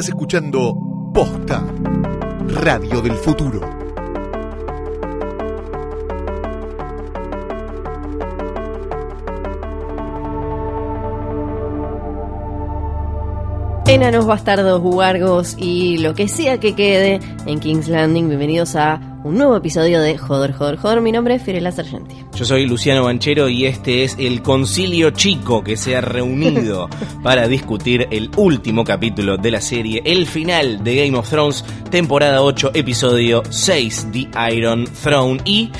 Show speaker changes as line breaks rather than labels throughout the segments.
Estás escuchando Posta, Radio del Futuro.
Enanos, bastardos, huargos y lo que sea que quede en King's Landing. Bienvenidos a un nuevo episodio de Joder, Joder, Joder. Mi nombre es Fiorella Sargenti.
Yo soy Luciano Banchero y este es el concilio chico que se ha reunido para discutir el último capítulo de la serie, el final de Game of Thrones, temporada 8, episodio 6, The Iron Throne. Y,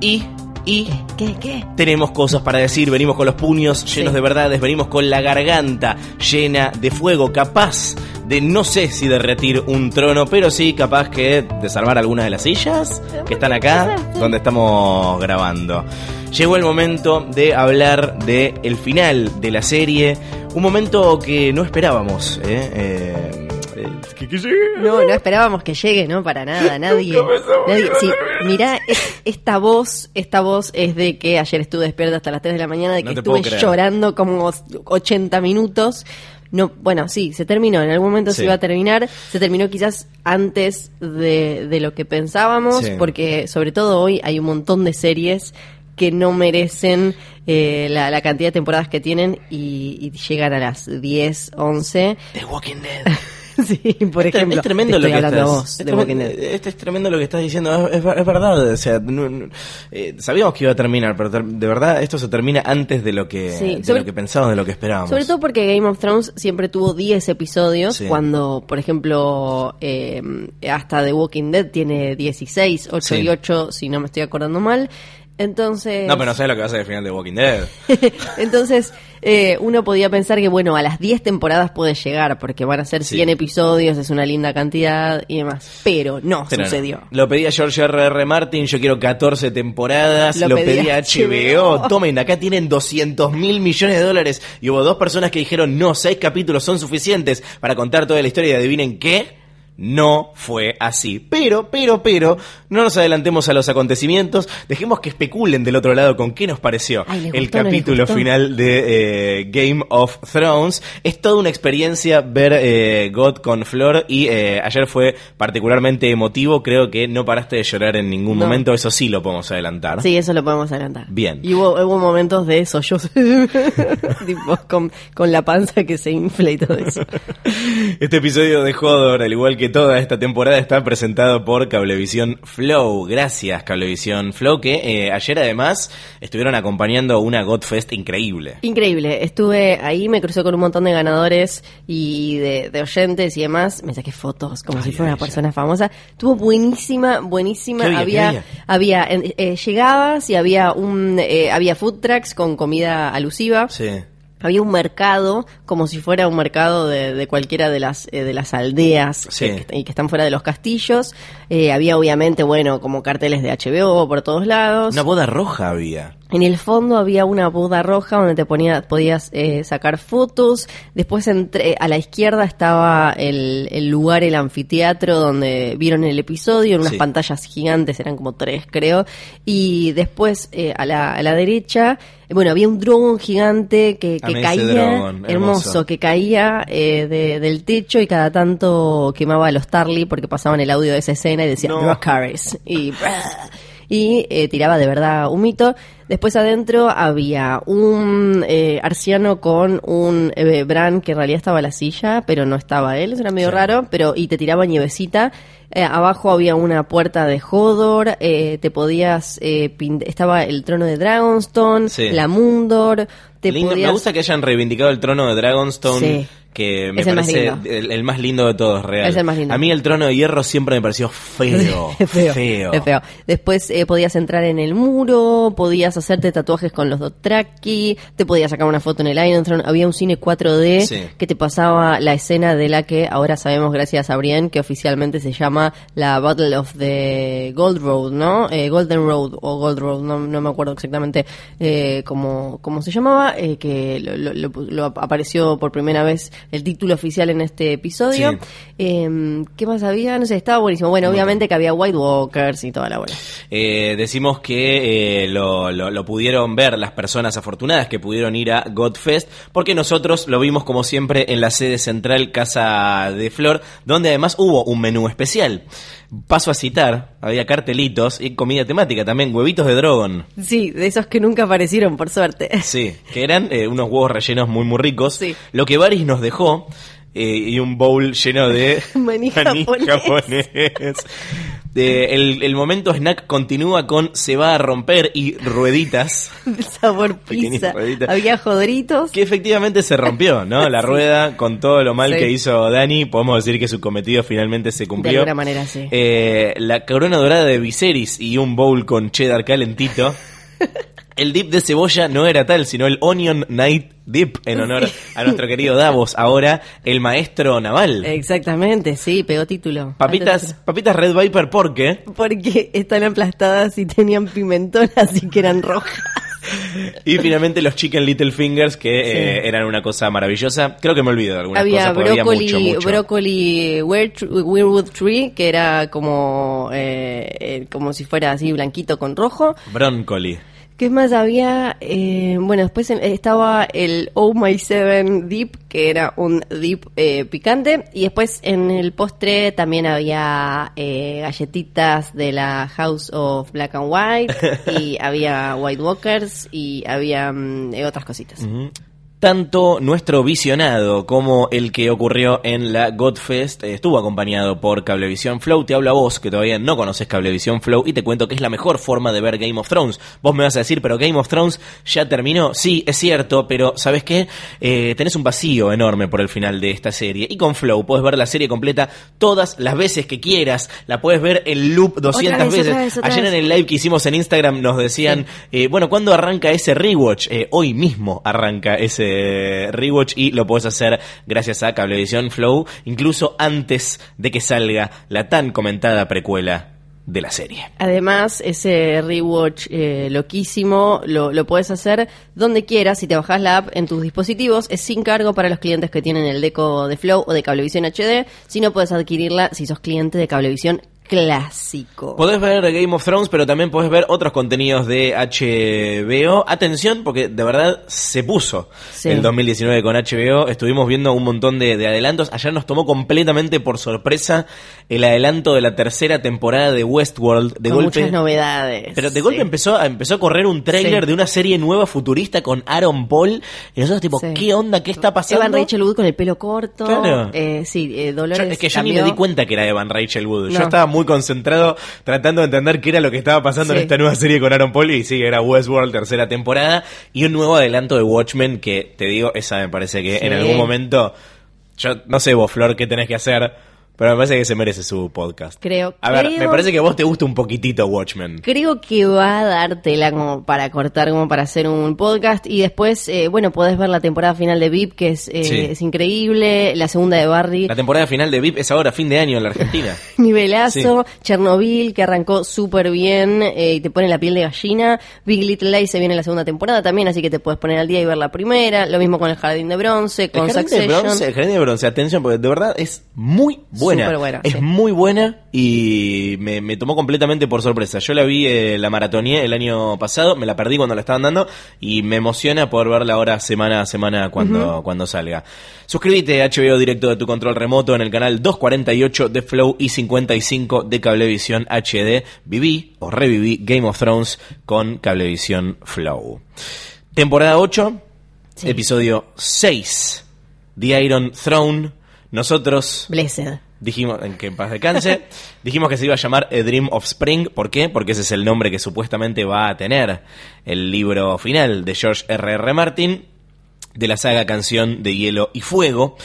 y, y
¿Qué, qué?
tenemos cosas para decir, venimos con los puños llenos
Sí.
de verdades, venimos con la garganta llena de fuego, capaz de no sé si derretir un trono, pero sí capaz que desarmar algunas de las sillas que están acá donde estamos grabando. Llegó el momento de hablar de el final de la serie, un momento que no esperábamos, ¿eh? Eh, eh, que- que llegue.
No, no esperábamos que llegue, ¿no? Para nada, nadie. Nadie sí, mirá, es- esta voz, esta voz es de que ayer estuve despierta hasta las 3 de la mañana, de que estuve llorando como 80 minutos. No, bueno, sí, se terminó. En algún momento
Sí.
se iba a terminar. Se terminó quizás antes de, de lo que pensábamos,
Sí.
porque sobre todo hoy hay un montón de series que no merecen eh, la, la cantidad de temporadas que tienen y, y llegan a las 10, 11.
The Walking Dead.
sí, por
Es
ejemplo.
es tremendo lo que estás,
vos
es
de
tremendo-
Walking Dead.
Este es tremendo lo que estás diciendo, es, es ver- es verdad, o sea, no- no- eh, sabíamos que iba a terminar, pero ter- de verdad esto se termina antes de lo que
Sí,
de
sobre-
lo que pensábamos, de lo que esperábamos.
Sobre todo porque Game of Thrones siempre tuvo 10 episodios,
Sí.
cuando, por ejemplo, eh, hasta The Walking Dead tiene 16, 8
Sí.
y 8, si no me estoy acordando mal. Entonces,
No, pero no sabes lo que va a ser el final de Walking Dead.
entonces eh, uno podía pensar que, bueno, a las 10 temporadas puede llegar, porque van a ser
Sí.
100 episodios, es una linda cantidad y demás. Pero no
Pero no.
sucedió.
Lo pedía George R. R. Martin, yo quiero 14 temporadas.
Lo
Lo,
pedía
pedía
HBO.
HBO. Tomen, acá tienen 200 mil millones de dólares. Y hubo dos personas que dijeron, no, seis capítulos son suficientes para contar toda la historia. Y adivinen qué. No fue así. Pero, pero, pero, no nos adelantemos a los acontecimientos. Dejemos que especulen del otro lado con qué nos pareció
Ay, ¿les
el
gustó no
capítulo final de eh, Game of Thrones. Es toda una experiencia ver eh, God con Flor y eh, ayer fue particularmente emotivo. Creo que no paraste de llorar en ningún
No.
momento. Eso sí lo podemos adelantar.
Sí, eso lo podemos adelantar.
Bien.
Y hubo, hubo momentos de tipo, con, con la panza que se infla y todo eso.
Este episodio de Hodor, al igual que toda esta temporada, está presentado por Cablevisión Flow. Gracias, Cablevisión Flow, que eh, ayer además estuvieron acompañando una Godfest increíble.
Increíble, estuve ahí, me crucé con un montón de ganadores y de, de oyentes y demás, me saqué fotos como
Ay,
si fuera
ay,
una persona famosa. Estuvo buenísima, buenísima.
¿Qué había?
había,
¿Qué
había, eh, eh, llegabas y había un, eh, había food trucks con comida alusiva.
Sí.
Había un mercado, como si fuera un mercado de, de cualquiera de las, eh, de las aldeas
Sí.
que, que- y que están fuera de los castillos. Eh, había obviamente, bueno, como carteles de HBO por todos lados.
Una boda roja había.
En el fondo había una boda roja donde te ponía, podías eh, sacar fotos. Después entre, a la izquierda estaba el, el lugar, el anfiteatro donde vieron el episodio, en unas
Sí.
pantallas gigantes, eran como tres creo. Y después eh, a, la, a la derecha, eh, bueno, había un dron gigante que, que caía,
dron, hermoso.
hermoso, que caía eh, de- del techo y cada tanto quemaba a los Tarly porque pasaban el audio de esa escena y decía
No.
Y eh, tiraba de verdad un mito. Después adentro había un eh, arciano con un eh, Bran que en realidad estaba en la silla, pero no estaba él, eso era medio
Sí.
raro, pero y te tiraba nievecita. Eh, abajo había una puerta de Hodor, eh, te podías eh, estaba el trono de Dragonstone,
Sí.
la Mundor, te
Lindo,
podías
Me gusta que hayan reivindicado el trono de Dragonstone,
Sí.
Que me
Es el más
parece el, el más lindo de todos, real.
Es el más lindo.
A mí el trono de hierro siempre me pareció feo.
Feo,
feo.
es feo. Después eh, podías entrar en el muro, podías hacerte tatuajes con los Dothraki, te podías sacar una foto en el Iron Throne, había un cine 4D
Sí.
que te pasaba la escena de la que ahora sabemos gracias a Brian que oficialmente se llama la Battle of the Gold Road, ¿no? Eh, Golden Road o Gold Road, no, no me acuerdo exactamente eh, cómo, cómo se llamaba, eh, que lo- lo- lo apareció por primera vez el título oficial en este episodio.
Sí.
Eh, ¿Qué más había? No sé, estaba buenísimo. Bueno, obviamente que había White Walkers y toda la bola.
Eh, decimos que eh, lo, lo- lo pudieron ver las personas afortunadas que pudieron ir a Godfest, porque nosotros lo vimos como siempre en la sede central Casa de Flor, donde además hubo un menú especial. Paso a citar, había cartelitos y comida temática también, huevitos de Drogon.
Sí, de esos que nunca aparecieron, por suerte.
Sí, que eran eh, unos huevos rellenos muy muy ricos.
Sí.
Lo que Varys nos dejó eh, y un bowl lleno de
Maní japonés.
Eh, el, el momento snack continúa con se va a romper y rueditas.
De sabor pizza.
ruedita.
Había jodritos.
Que efectivamente se rompió, ¿no? La
Sí.
rueda, con todo lo mal
Sí.
que hizo Dani, podemos decir que su cometido finalmente se cumplió.
De alguna manera, sí.
Eh, la corona dorada de Viserys y un bowl con cheddar calentito. El dip de cebolla no era tal, sino el Onion Night Dip, en honor a nuestro querido Davos, ahora el maestro naval.
Exactamente, sí, pegó título.
Papitas, papitas Red Viper, ¿por qué?
Porque están aplastadas y tenían pimentón, así que eran rojas.
Y finalmente los Chicken Little Fingers, que
Sí.
eh, eran una cosa maravillosa. Creo que me olvido de algunas
había
cosas,
brócoli,
había mucho, mucho.
brócoli weir- weirwood tree, que era como, eh, eh, como si fuera así blanquito con rojo.
Broncoli.
¿Qué más había? Eh, bueno, después eh, estaba el Oh My Seven Dip, que era un dip eh, picante. Y después en el postre también había eh, galletitas de la House of Black and White. y había White Walkers y había mm, eh, otras cositas.
Tanto nuestro visionado como el que ocurrió en la Godfest eh, estuvo acompañado por Cablevisión Flow. Te hablo a vos, que todavía no conoces Cablevisión Flow, y te cuento que es la mejor forma de ver Game of Thrones. Vos me vas a decir, pero Game of Thrones ya terminó. Sí, es cierto, pero ¿sabes qué? Eh, tenés un vacío enorme por el final de esta serie. Y con Flow puedes ver la serie completa todas las veces que quieras. La puedes ver en loop 200
vez,
veces.
otra vez, otra
Ayer
vez.
en el live que hicimos en Instagram nos decían, eh, bueno, ¿cuándo arranca ese rewatch? Eh, hoy mismo arranca ese rewatch y lo puedes hacer gracias a Cablevisión Flow, incluso antes de que salga la tan comentada precuela de la serie.
Además, ese rewatch eh, loquísimo lo, lo puedes hacer donde quieras. Si te bajas la app en tus dispositivos, es sin cargo para los clientes que tienen el deco de Flow o de Cablevisión HD. Si no, puedes adquirirla si sos cliente de Cablevisión clásico.
Podés ver Game of Thrones, pero también podés ver otros contenidos de HBO. Atención, porque de verdad se puso
Sí.
el 2019 con HBO. Estuvimos viendo un montón de, de adelantos. Ayer nos tomó completamente por sorpresa el adelanto de la tercera temporada de Westworld. De
Con
golpe,
muchas novedades.
Pero de golpe
Sí.
empezó, a, empezó a correr un tráiler
Sí.
de una serie nueva futurista con Aaron Paul. Y nosotros tipo. ¿qué onda? ¿Qué está pasando?
Evan Rachel Wood con el pelo corto.
Claro.
Eh, sí, eh, Dolores
Yo- es que yo ni me
cambió.
di cuenta que era Evan Rachel Wood. Yo estaba muy concentrado tratando de entender qué era lo que estaba pasando en esta nueva serie con Aaron Paul. Y sí, era Westworld, tercera temporada. Y un nuevo adelanto de Watchmen que, te digo, esa me parece que
Sí.
en algún momento... Yo no sé vos, Flor, qué tenés que hacer, pero me parece que se merece su podcast.
Creo-
A ver,
creo-
me parece que a vos te gusta un poquitito Watchmen.
Creo que va a dártela como para cortar, como para hacer un podcast. Y después, eh, bueno, podés ver la temporada final de VIP, que es, eh,
Sí.
es increíble. La segunda de Barry,
La temporada final de VIP es ahora fin de año en la Argentina.
nivelazo. Chernobyl, que arrancó súper bien eh, y te pone la piel de gallina. Big Little Lies se viene la segunda temporada también, así que te puedes poner al día y ver la primera. Lo mismo con el Jardín de Bronce, con
el jardín de
Succession.
bronce, el jardín de bronce, atención, porque de verdad es muy buena. Es
sí.
muy buena y me, me tomó completamente por sorpresa. Yo la vi, eh, la maratoneé el año pasado, me la perdí cuando la estaban dando y me emociona poder verla ahora semana a semana cuando, cuando salga. Suscríbete a HBO Directo de tu control remoto en el canal 248 de Flow y 55 de Cablevisión HD. Viví o reviví Game of Thrones con Cablevisión Flow. Temporada 8,
Sí.
episodio 6, The Iron Throne. Nosotros
Blessed.
Dijimos, en que en paz descanse, dijimos que se iba a llamar A Dream of Spring. ¿Por qué? Porque ese es el nombre que supuestamente va a tener el libro final de George R.R. Martin de la saga Canción de Hielo y Fuego.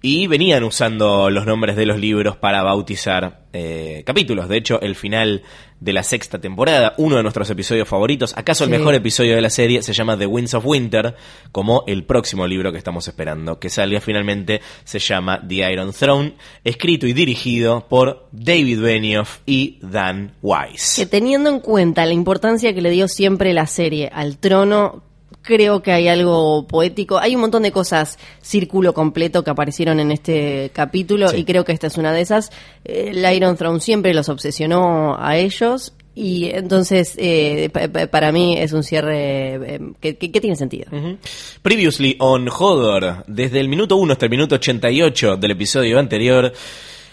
Y venían usando los nombres de los libros para bautizar eh, capítulos. De hecho, el final de la sexta temporada, uno de nuestros episodios favoritos, acaso el mejor episodio de la serie, se llama The Winds of Winter, como el próximo libro que estamos esperando que salga finalmente, se llama The Iron Throne, escrito y dirigido por David Benioff y Dan
Que
Wise.
teniendo en cuenta la importancia que le dio siempre la serie al trono, creo que hay algo poético. Hay un montón de cosas círculo completo que aparecieron en este capítulo
Sí.
y creo que esta es una de esas. Eh, El Iron Throne siempre los obsesionó a ellos y entonces eh, pa- pa- para mí es un cierre eh, que, que- que tiene sentido.
Previously on Hodor, desde el minuto 1 hasta el minuto 88 del episodio anterior,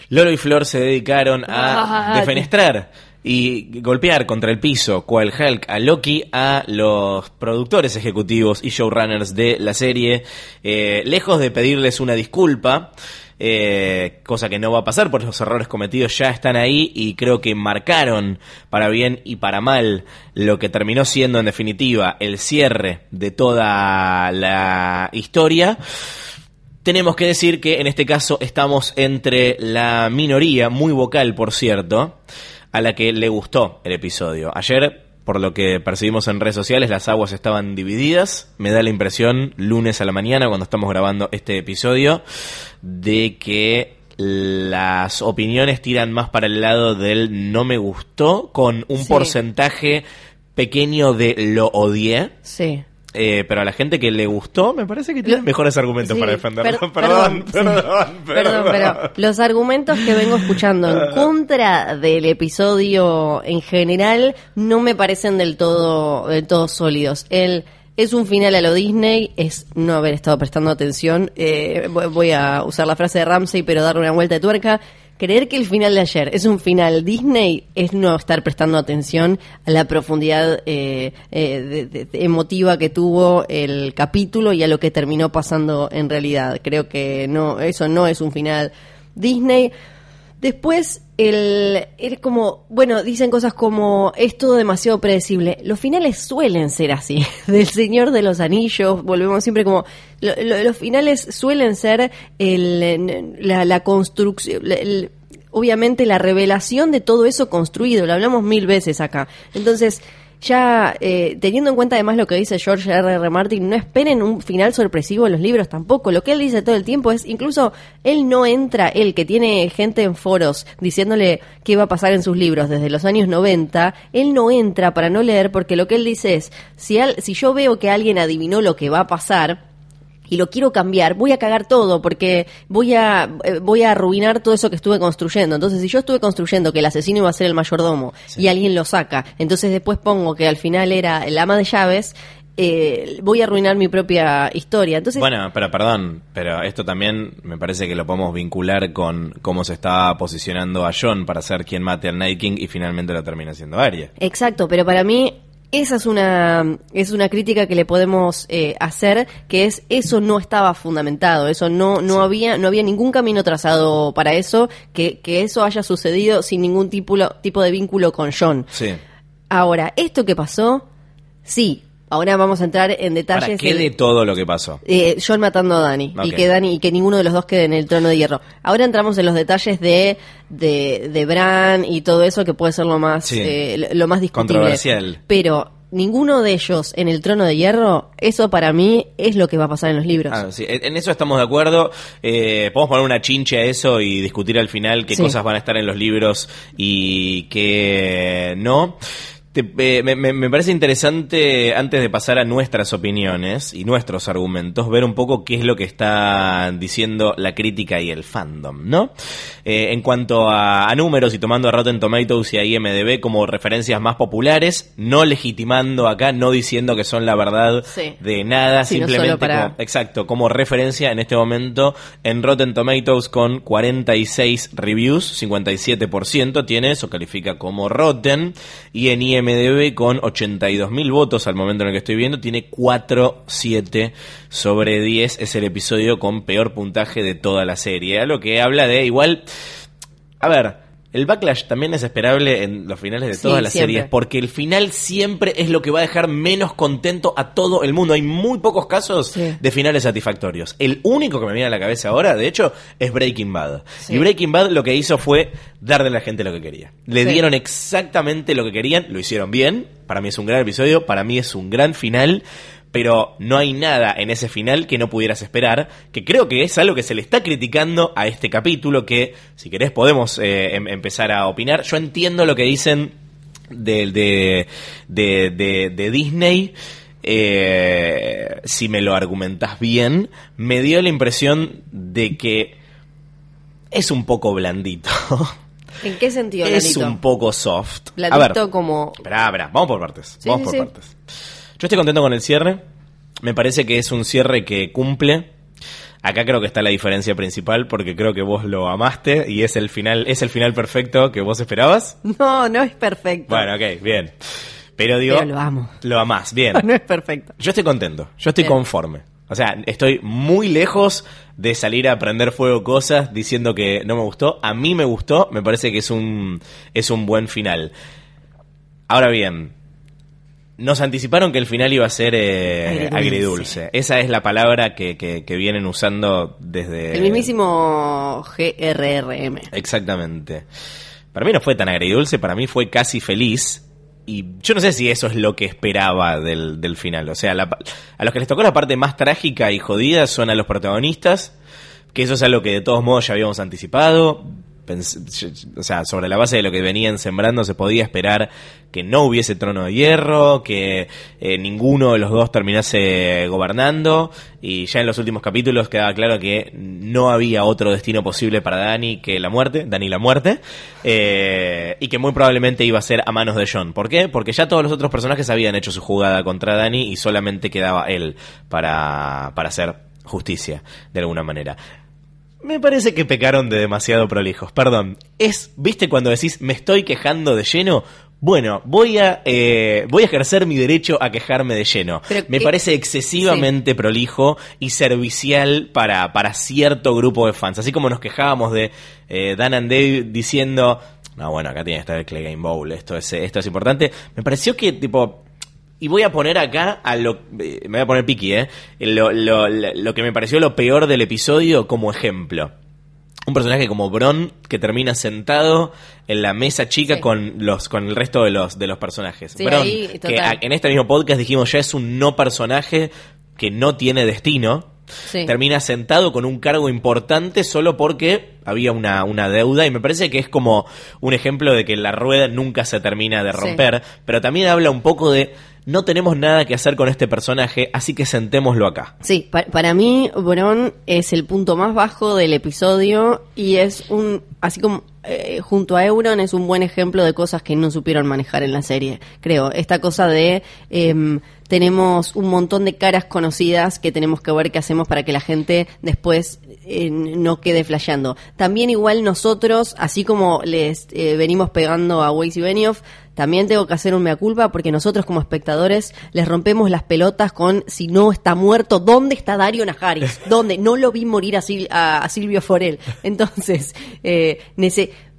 Loro y Flor se dedicaron a
Ah,
defenestrar y golpear contra el piso, cual Hulk a Loki, a los productores ejecutivos y showrunners de la serie, eh, lejos de pedirles una disculpa. eh, cosa que no va a pasar porque los errores cometidos ya están ahí y creo que marcaron para bien y para mal lo que terminó siendo en definitiva el cierre de toda la historia. Tenemos que decir que en este caso estamos entre la minoría, muy vocal por cierto, a la que le gustó el episodio. Ayer, por lo que percibimos en redes sociales, las aguas estaban divididas. Me da la impresión, lunes a la mañana, cuando estamos grabando este episodio, de que las opiniones tiran más para el lado del no me gustó, con un
Sí.
porcentaje pequeño de lo odié.
Sí.
Eh, pero a la gente que le gustó, me parece que tiene mejores argumentos
Sí,
para defenderlo.
per-
perdón,
sí.
perdón, perdón,
Perdón, pero los argumentos que vengo escuchando en contra del episodio en general no me parecen del todo, del todo sólidos. El es un final a lo Disney, es no haber estado prestando atención. Eh, voy- voy a usar la frase de Ramsey, pero darle una vuelta de tuerca. Creer que el final de ayer es un final Disney es no estar prestando atención a la profundidad eh, eh, de- emotiva que tuvo el capítulo y a lo que terminó pasando en realidad. Creo que no, eso no es un final Disney. Después, el, es como, bueno, dicen cosas como, es todo demasiado predecible. Los finales suelen ser así. Del Señor de los Anillos, volvemos siempre como, lo- lo- los finales suelen ser el, la, la construcción, obviamente la revelación de todo eso construido. Lo hablamos mil veces acá. Entonces, ya eh, teniendo en cuenta además lo que dice George R. R. Martin, no esperen un final sorpresivo en los libros tampoco. Lo que él dice todo el tiempo es, incluso él no entra, él que tiene gente en foros diciéndole qué va a pasar en sus libros desde los años 90, él no entra para no leer porque lo que él dice es, si, al- si yo veo que alguien adivinó lo que va a pasar, y lo quiero cambiar, voy a cagar todo porque voy a eh, voy a arruinar todo eso que estuve construyendo. Entonces, si yo estuve construyendo que el asesino iba a ser el mayordomo y alguien lo saca, entonces después pongo que al final era el ama de llaves, eh, voy a arruinar mi propia historia. Entonces,
Bueno, pero perdón, pero esto también me parece que lo podemos vincular con cómo se estaba posicionando a John para ser quien mate al Night King y finalmente lo termina siendo Arya.
Exacto, pero para mí esa es una es una crítica que le podemos eh, hacer, que es eso no estaba fundamentado, eso no no había no había ningún camino trazado para eso, que, que eso haya sucedido sin ningún tipo tipo de vínculo con John.
Sí.
Ahora, esto que pasó, sí. Ahora vamos a entrar en
¿Para
detalles.
qué
de-
todo lo que pasó?
eh, John matando a Dani y que Dani y que ninguno de los dos quede en el trono de hierro. Ahora entramos en los detalles de de, de Bran y todo eso que puede ser lo más
Sí.
eh, lo- más discutible.
Controversial.
Pero ninguno de ellos en el trono de hierro, eso para mí es lo que va a pasar en los libros.
Ah, sí, en en eso estamos de acuerdo. Eh, podemos poner una chinche a eso y discutir al final qué
Sí.
cosas van a estar en los libros y qué no. Te- eh, me, parece interesante, antes de pasar a nuestras opiniones y nuestros argumentos, ver un poco qué es lo que está diciendo la crítica y el fandom, ¿no? Eh, en cuanto a, a números y tomando a Rotten Tomatoes y a IMDB como referencias más populares, no legitimando acá, no diciendo que son la verdad
Sí.
de nada, simplemente
para-
como- Exacto, como referencia en este momento en Rotten Tomatoes con 46 reviews, 57% tiene, eso califica como Rotten, y en IMDB con 82.000 votos al momento en el que estoy viendo, tiene 4.7 sobre 10, es el episodio con peor puntaje de toda la serie, a lo que habla de igual, a ver, el backlash también es esperable en los finales de
Sí,
todas las
siempre.
series, porque el final siempre es lo que va a dejar menos contento a todo el mundo. Hay muy pocos casos
Sí.
de finales satisfactorios. El único que me viene a la cabeza ahora, de hecho, es Breaking Bad.
Sí.
Y Breaking Bad lo que hizo fue darle a la gente lo que quería. Le dieron exactamente lo que querían, lo hicieron bien. Para mí es un gran episodio, para mí es un gran final. Pero no hay nada en ese final que no pudieras esperar, que creo que es algo que se le está criticando a este capítulo, que si querés podemos eh, em- empezar a opinar. Yo entiendo lo que dicen de, de, de, de- de Disney, eh, si me lo argumentás bien, me dio la impresión de que es un poco blandito.
¿En qué sentido,
es
Blandito?
un poco soft. A ver,
Blandito como...
Esperá, esperá, vamos por partes.
Sí,
vamos
sí,
por
sí.
partes. Yo estoy contento con el cierre. Me parece que es un cierre que cumple. Acá creo que está la diferencia principal porque creo que vos lo amaste y es el final, es el final perfecto que vos esperabas.
No, no es perfecto.
Bueno, ok, bien. Pero digo,
Pero lo amo.
Lo amás, bien.
No es perfecto.
Yo estoy contento, yo estoy
Bien.
conforme. O sea, estoy muy lejos de salir a prender fuego cosas diciendo que no me gustó. A mí me gustó, me parece que es un, es un buen final. Ahora bien, nos anticiparon que el final iba a ser eh,
Agridulce.
agridulce. Esa es la palabra que, que- que vienen usando desde...
El mismísimo GRRM.
Exactamente. Para mí no fue tan agridulce, para mí fue casi feliz. Y yo no sé si eso es lo que esperaba del, del final. O sea, la a los que les tocó la parte más trágica y jodida son a los protagonistas, que eso es algo que de todos modos ya habíamos anticipado. O sea, sobre la base de lo que venían sembrando se podía esperar que no hubiese trono de hierro, que eh, ninguno de los dos terminase gobernando y ya en los últimos capítulos quedaba claro que no había otro destino posible para Dani que la muerte, Dani la muerte, eh, y que muy probablemente iba a ser a manos de John. ¿Por qué? Porque ya todos los otros personajes habían hecho su jugada contra Dani y solamente quedaba él para, para hacer justicia, de alguna manera. Me parece que pecaron de demasiado prolijos. Perdón. Es, ¿viste cuando decís me estoy quejando de lleno? Bueno, voy a eh, voy a ejercer mi derecho a quejarme de lleno.
Pero
me
que-
parece excesivamente prolijo y servicial para, para cierto grupo de fans. Así como nos quejábamos de eh, Dan and Dave diciendo, no, bueno, acá tiene que estar el Clay Game Bowl, esto es, esto es importante. Me pareció que, tipo, y voy a poner acá a lo. eh, me voy a poner piqui, ¿eh? Lo, lo- lo- lo que me pareció lo peor del episodio como ejemplo. Un personaje como Bron que termina sentado en la mesa chica
Sí.
con los con el resto de los de los personajes.
Sí,
Bron,
ahí,
que a- en este mismo podcast dijimos ya es un no personaje que no tiene destino.
Sí.
Termina sentado con un cargo importante solo porque había una, una deuda y me parece que es como un ejemplo de que la rueda nunca se termina de
Sí.
romper, pero también habla un poco de no tenemos nada que hacer con este personaje, así que sentémoslo acá.
Sí, pa- para mí Bron es el punto más bajo del episodio y es un, así como eh, junto a Euron es un buen ejemplo de cosas que no supieron manejar en la serie, creo. Esta cosa de em, tenemos un montón de caras conocidas que tenemos que ver qué hacemos para que la gente después eh, no quede flasheando. También igual nosotros, así como les eh, venimos pegando a Weiss y Benioff, también tengo que hacer un mea culpa porque nosotros como espectadores les rompemos las pelotas con si no está muerto, ¿dónde está Dario Najaris? ¿Dónde? No lo vi morir a, Sil- a- Silvio Forel. Entonces, eh,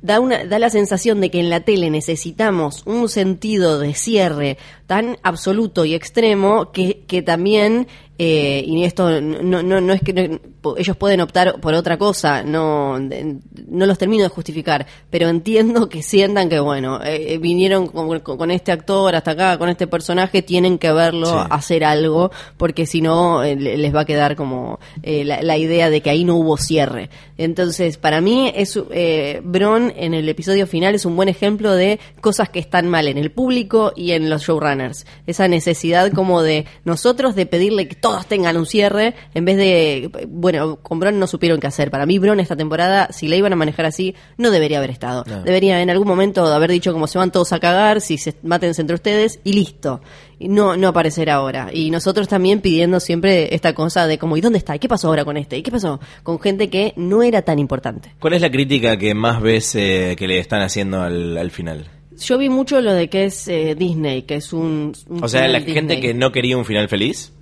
da, una, da la sensación de que en la tele necesitamos un sentido de cierre tan absoluto y extremo que, que también, eh, y esto no, no, no es que no- ellos pueden optar por otra cosa, no, no los termino de justificar, pero entiendo que sientan que, bueno, eh, eh, vinieron con, con- este actor hasta acá, con este personaje, tienen que verlo
Sí.
hacer algo, porque si no, eh, le- les va a quedar como eh, la, la idea de que ahí no hubo cierre. Entonces, para mí, es eh, Bron en el episodio final es un buen ejemplo de cosas que están mal en el público y en los showrunners. Esa necesidad como de nosotros de pedirle que todos tengan un cierre, en vez de, bueno, con Bron no supieron qué hacer. Para mí, Bron esta temporada, si la iban a manejar así, no debería haber estado.
No.
Debería en algún momento haber dicho como se van todos a cagar, si se mátense entre ustedes y listo. No, no aparecer ahora. Y nosotros también pidiendo siempre esta cosa de como, ¿y dónde está? ¿Y qué pasó ahora con este? ¿Y qué pasó con gente que no era tan importante?
¿Cuál es la crítica que más ves eh, que le están haciendo al, al final?
Yo vi mucho lo de que es eh, Disney, que es un... un
O sea, la gente que no quería un final feliz.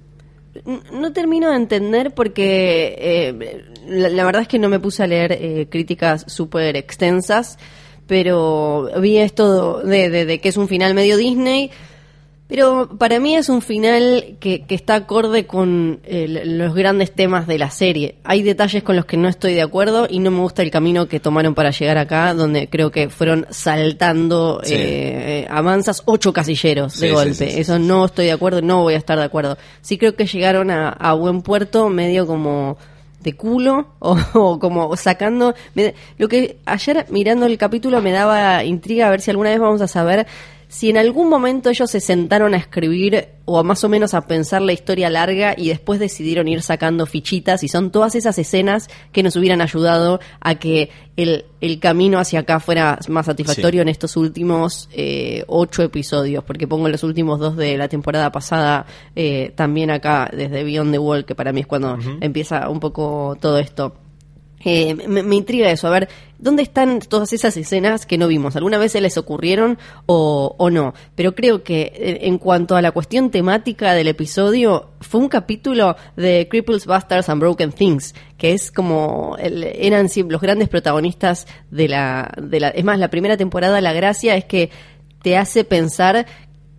No termino de entender porque eh, la, la verdad es que no me puse a leer eh, críticas súper extensas, pero vi esto de, de, de que es un final medio Disney. Pero para mí es un final que, que está acorde con eh, los grandes temas de la serie. Hay detalles con los que no estoy de acuerdo y no me gusta el camino que tomaron para llegar acá, donde creo que fueron saltando
Sí.
eh, a mansas ocho casilleros de
Sí,
golpe.
sí,
Eso no estoy de acuerdo, no voy a estar de acuerdo. Sí creo que llegaron a, a buen puerto medio como de culo o, o como sacando me- lo que ayer mirando el capítulo me daba intriga a ver si alguna vez vamos a saber si en algún momento ellos se sentaron a escribir o a más o menos a pensar la historia larga y después decidieron ir sacando fichitas y son todas esas escenas que nos hubieran ayudado a que el, el camino hacia acá fuera más satisfactorio
Sí.
en estos últimos eh, ocho episodios, porque pongo los últimos dos de la temporada pasada eh, también acá desde Beyond the Wall, que para mí es cuando empieza un poco todo esto. Eh, me, intriga eso, a ver, ¿dónde están todas esas escenas que no vimos? ¿Alguna vez se les ocurrieron o, o no? Pero creo que eh, en cuanto a la cuestión temática del episodio, fue un capítulo de Cripples, Bastards and Broken Things, que es como, el- eran los grandes protagonistas de la, de la... Es más, la primera temporada, la gracia es que te hace pensar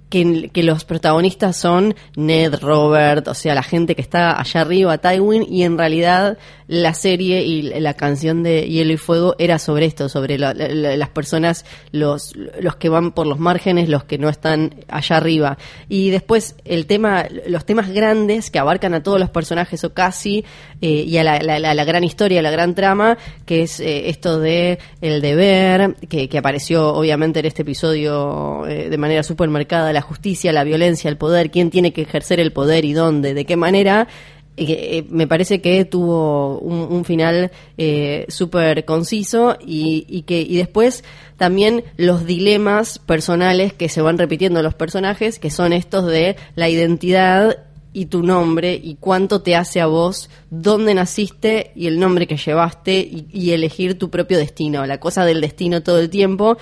que, que los protagonistas son Ned, Robert, o sea, la gente que está allá arriba, Tywin, y en realidad la serie y la canción de Hielo y Fuego era sobre esto, sobre la- la- la- las personas, los, los que van por los márgenes, los que no están allá arriba. Y después el tema, los temas grandes que abarcan a todos los personajes o casi, eh, y a la, la- gran historia, la gran trama, que es eh, esto de el deber, que, que apareció obviamente en este episodio eh, de manera súper marcada, la justicia, la violencia, el poder, quién tiene que ejercer el poder y dónde, de qué manera. eh, eh, me parece que tuvo un, final eh, súper conciso y, y que y después también los dilemas personales que se van repitiendo en los personajes que son estos de la identidad y tu nombre y cuánto te hace a vos, dónde naciste y el nombre que llevaste y, y elegir tu propio destino, la cosa del destino todo el tiempo.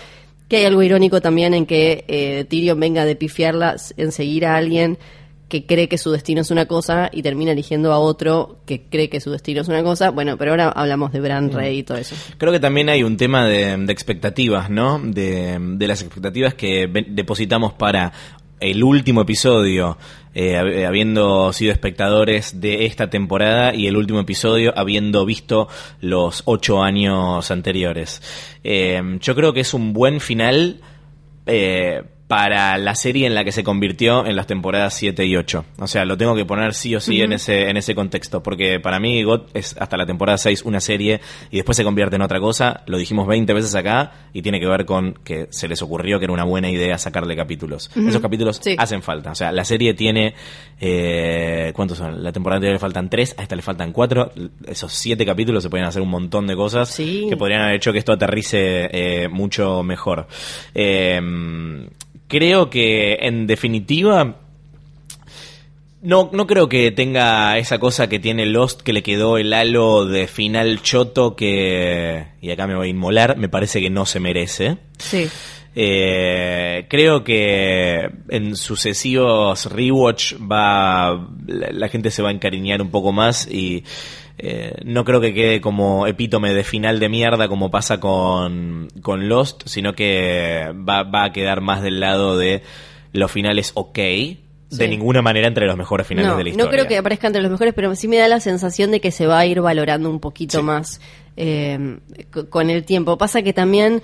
Que hay algo irónico también en que eh, Tyrion venga de pifiarla en seguir a alguien que cree que su destino es una cosa y termina eligiendo a otro que cree que su destino es una cosa. Bueno, pero ahora hablamos de Bran Rey y todo eso.
Creo que también hay un tema de, de expectativas, ¿no? De, de las expectativas que depositamos para el último episodio, eh, hab- habiendo sido espectadores de esta temporada y el último episodio habiendo visto los ocho años anteriores. Eh, yo creo que es un buen final eh, para la serie en la que se convirtió en las temporadas 7 y 8. O sea, lo tengo que poner sí o sí en ese en ese contexto, porque para mí GOT es hasta la temporada 6 una serie y después se convierte en otra cosa, lo dijimos 20 veces acá y tiene que ver con que se les ocurrió que era una buena idea sacarle capítulos. Esos capítulos
Sí.
hacen falta. O sea, la serie tiene eh, ¿cuántos son? La temporada anterior le faltan 3, a esta le faltan 4. Esos 7 capítulos se pueden hacer un montón de cosas
Sí.
que podrían haber hecho que esto aterrice eh, mucho mejor. Eh, creo que en definitiva no, no creo que tenga esa cosa que tiene Lost que le quedó el halo de final choto que, y acá me voy a inmolar, me parece que no se merece.
Sí.
Eh, creo que en sucesivos rewatch va la, la gente se va a encariñar un poco más y eh, no creo que quede como epítome de final de mierda como pasa con, con Lost, sino que va, va a quedar más del lado de los finales ok, de
Sí.
ninguna manera entre los mejores finales
no,
de la historia.
no creo que aparezca entre los mejores, pero sí me da la sensación de que se va a ir valorando un poquito
Sí.
más eh, co- con el tiempo. Pasa que también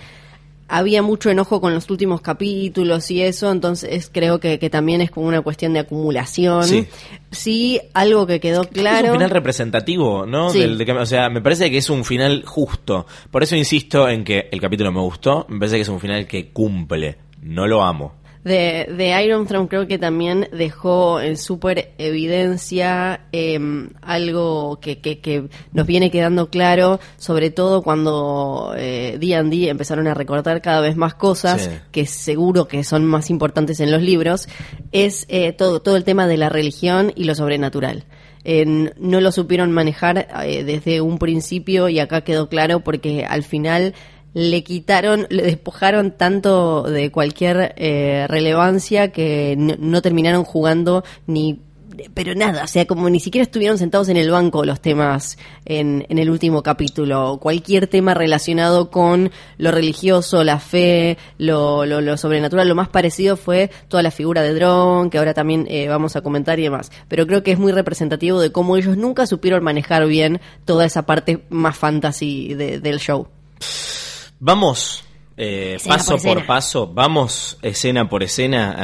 había mucho enojo con los últimos capítulos y eso, entonces creo que, que también es como una cuestión de acumulación.
Sí.
Sí, algo que quedó
Es
claro.
un final representativo, ¿no?
Sí.
Del- de o sea, me parece que es un final justo. Por eso insisto en que el capítulo me gustó. Me parece que es un final que cumple. No lo amo.
De, de Iron Throne creo que también dejó en súper evidencia em, algo que, que, que nos viene quedando claro, sobre todo cuando eh, D&D empezaron a recortar cada vez más cosas
Sí.
que seguro que son más importantes en los libros, es eh, todo, todo el tema de la religión y lo sobrenatural. En- no lo supieron manejar eh, desde un principio y acá quedó claro porque al final le quitaron, le despojaron tanto de cualquier eh, relevancia que no, terminaron jugando ni pero nada, o sea, como ni siquiera estuvieron sentados en el banco los temas en, en el último capítulo. Cualquier tema relacionado con lo religioso, la fe, lo, lo, lo sobrenatural, lo más parecido fue toda la figura de Drone, que ahora también eh, vamos a comentar y demás. Pero creo que es muy representativo de cómo ellos nunca supieron manejar bien toda esa parte más fantasy de- del show.
Vamos eh, paso
por
paso, vamos escena por escena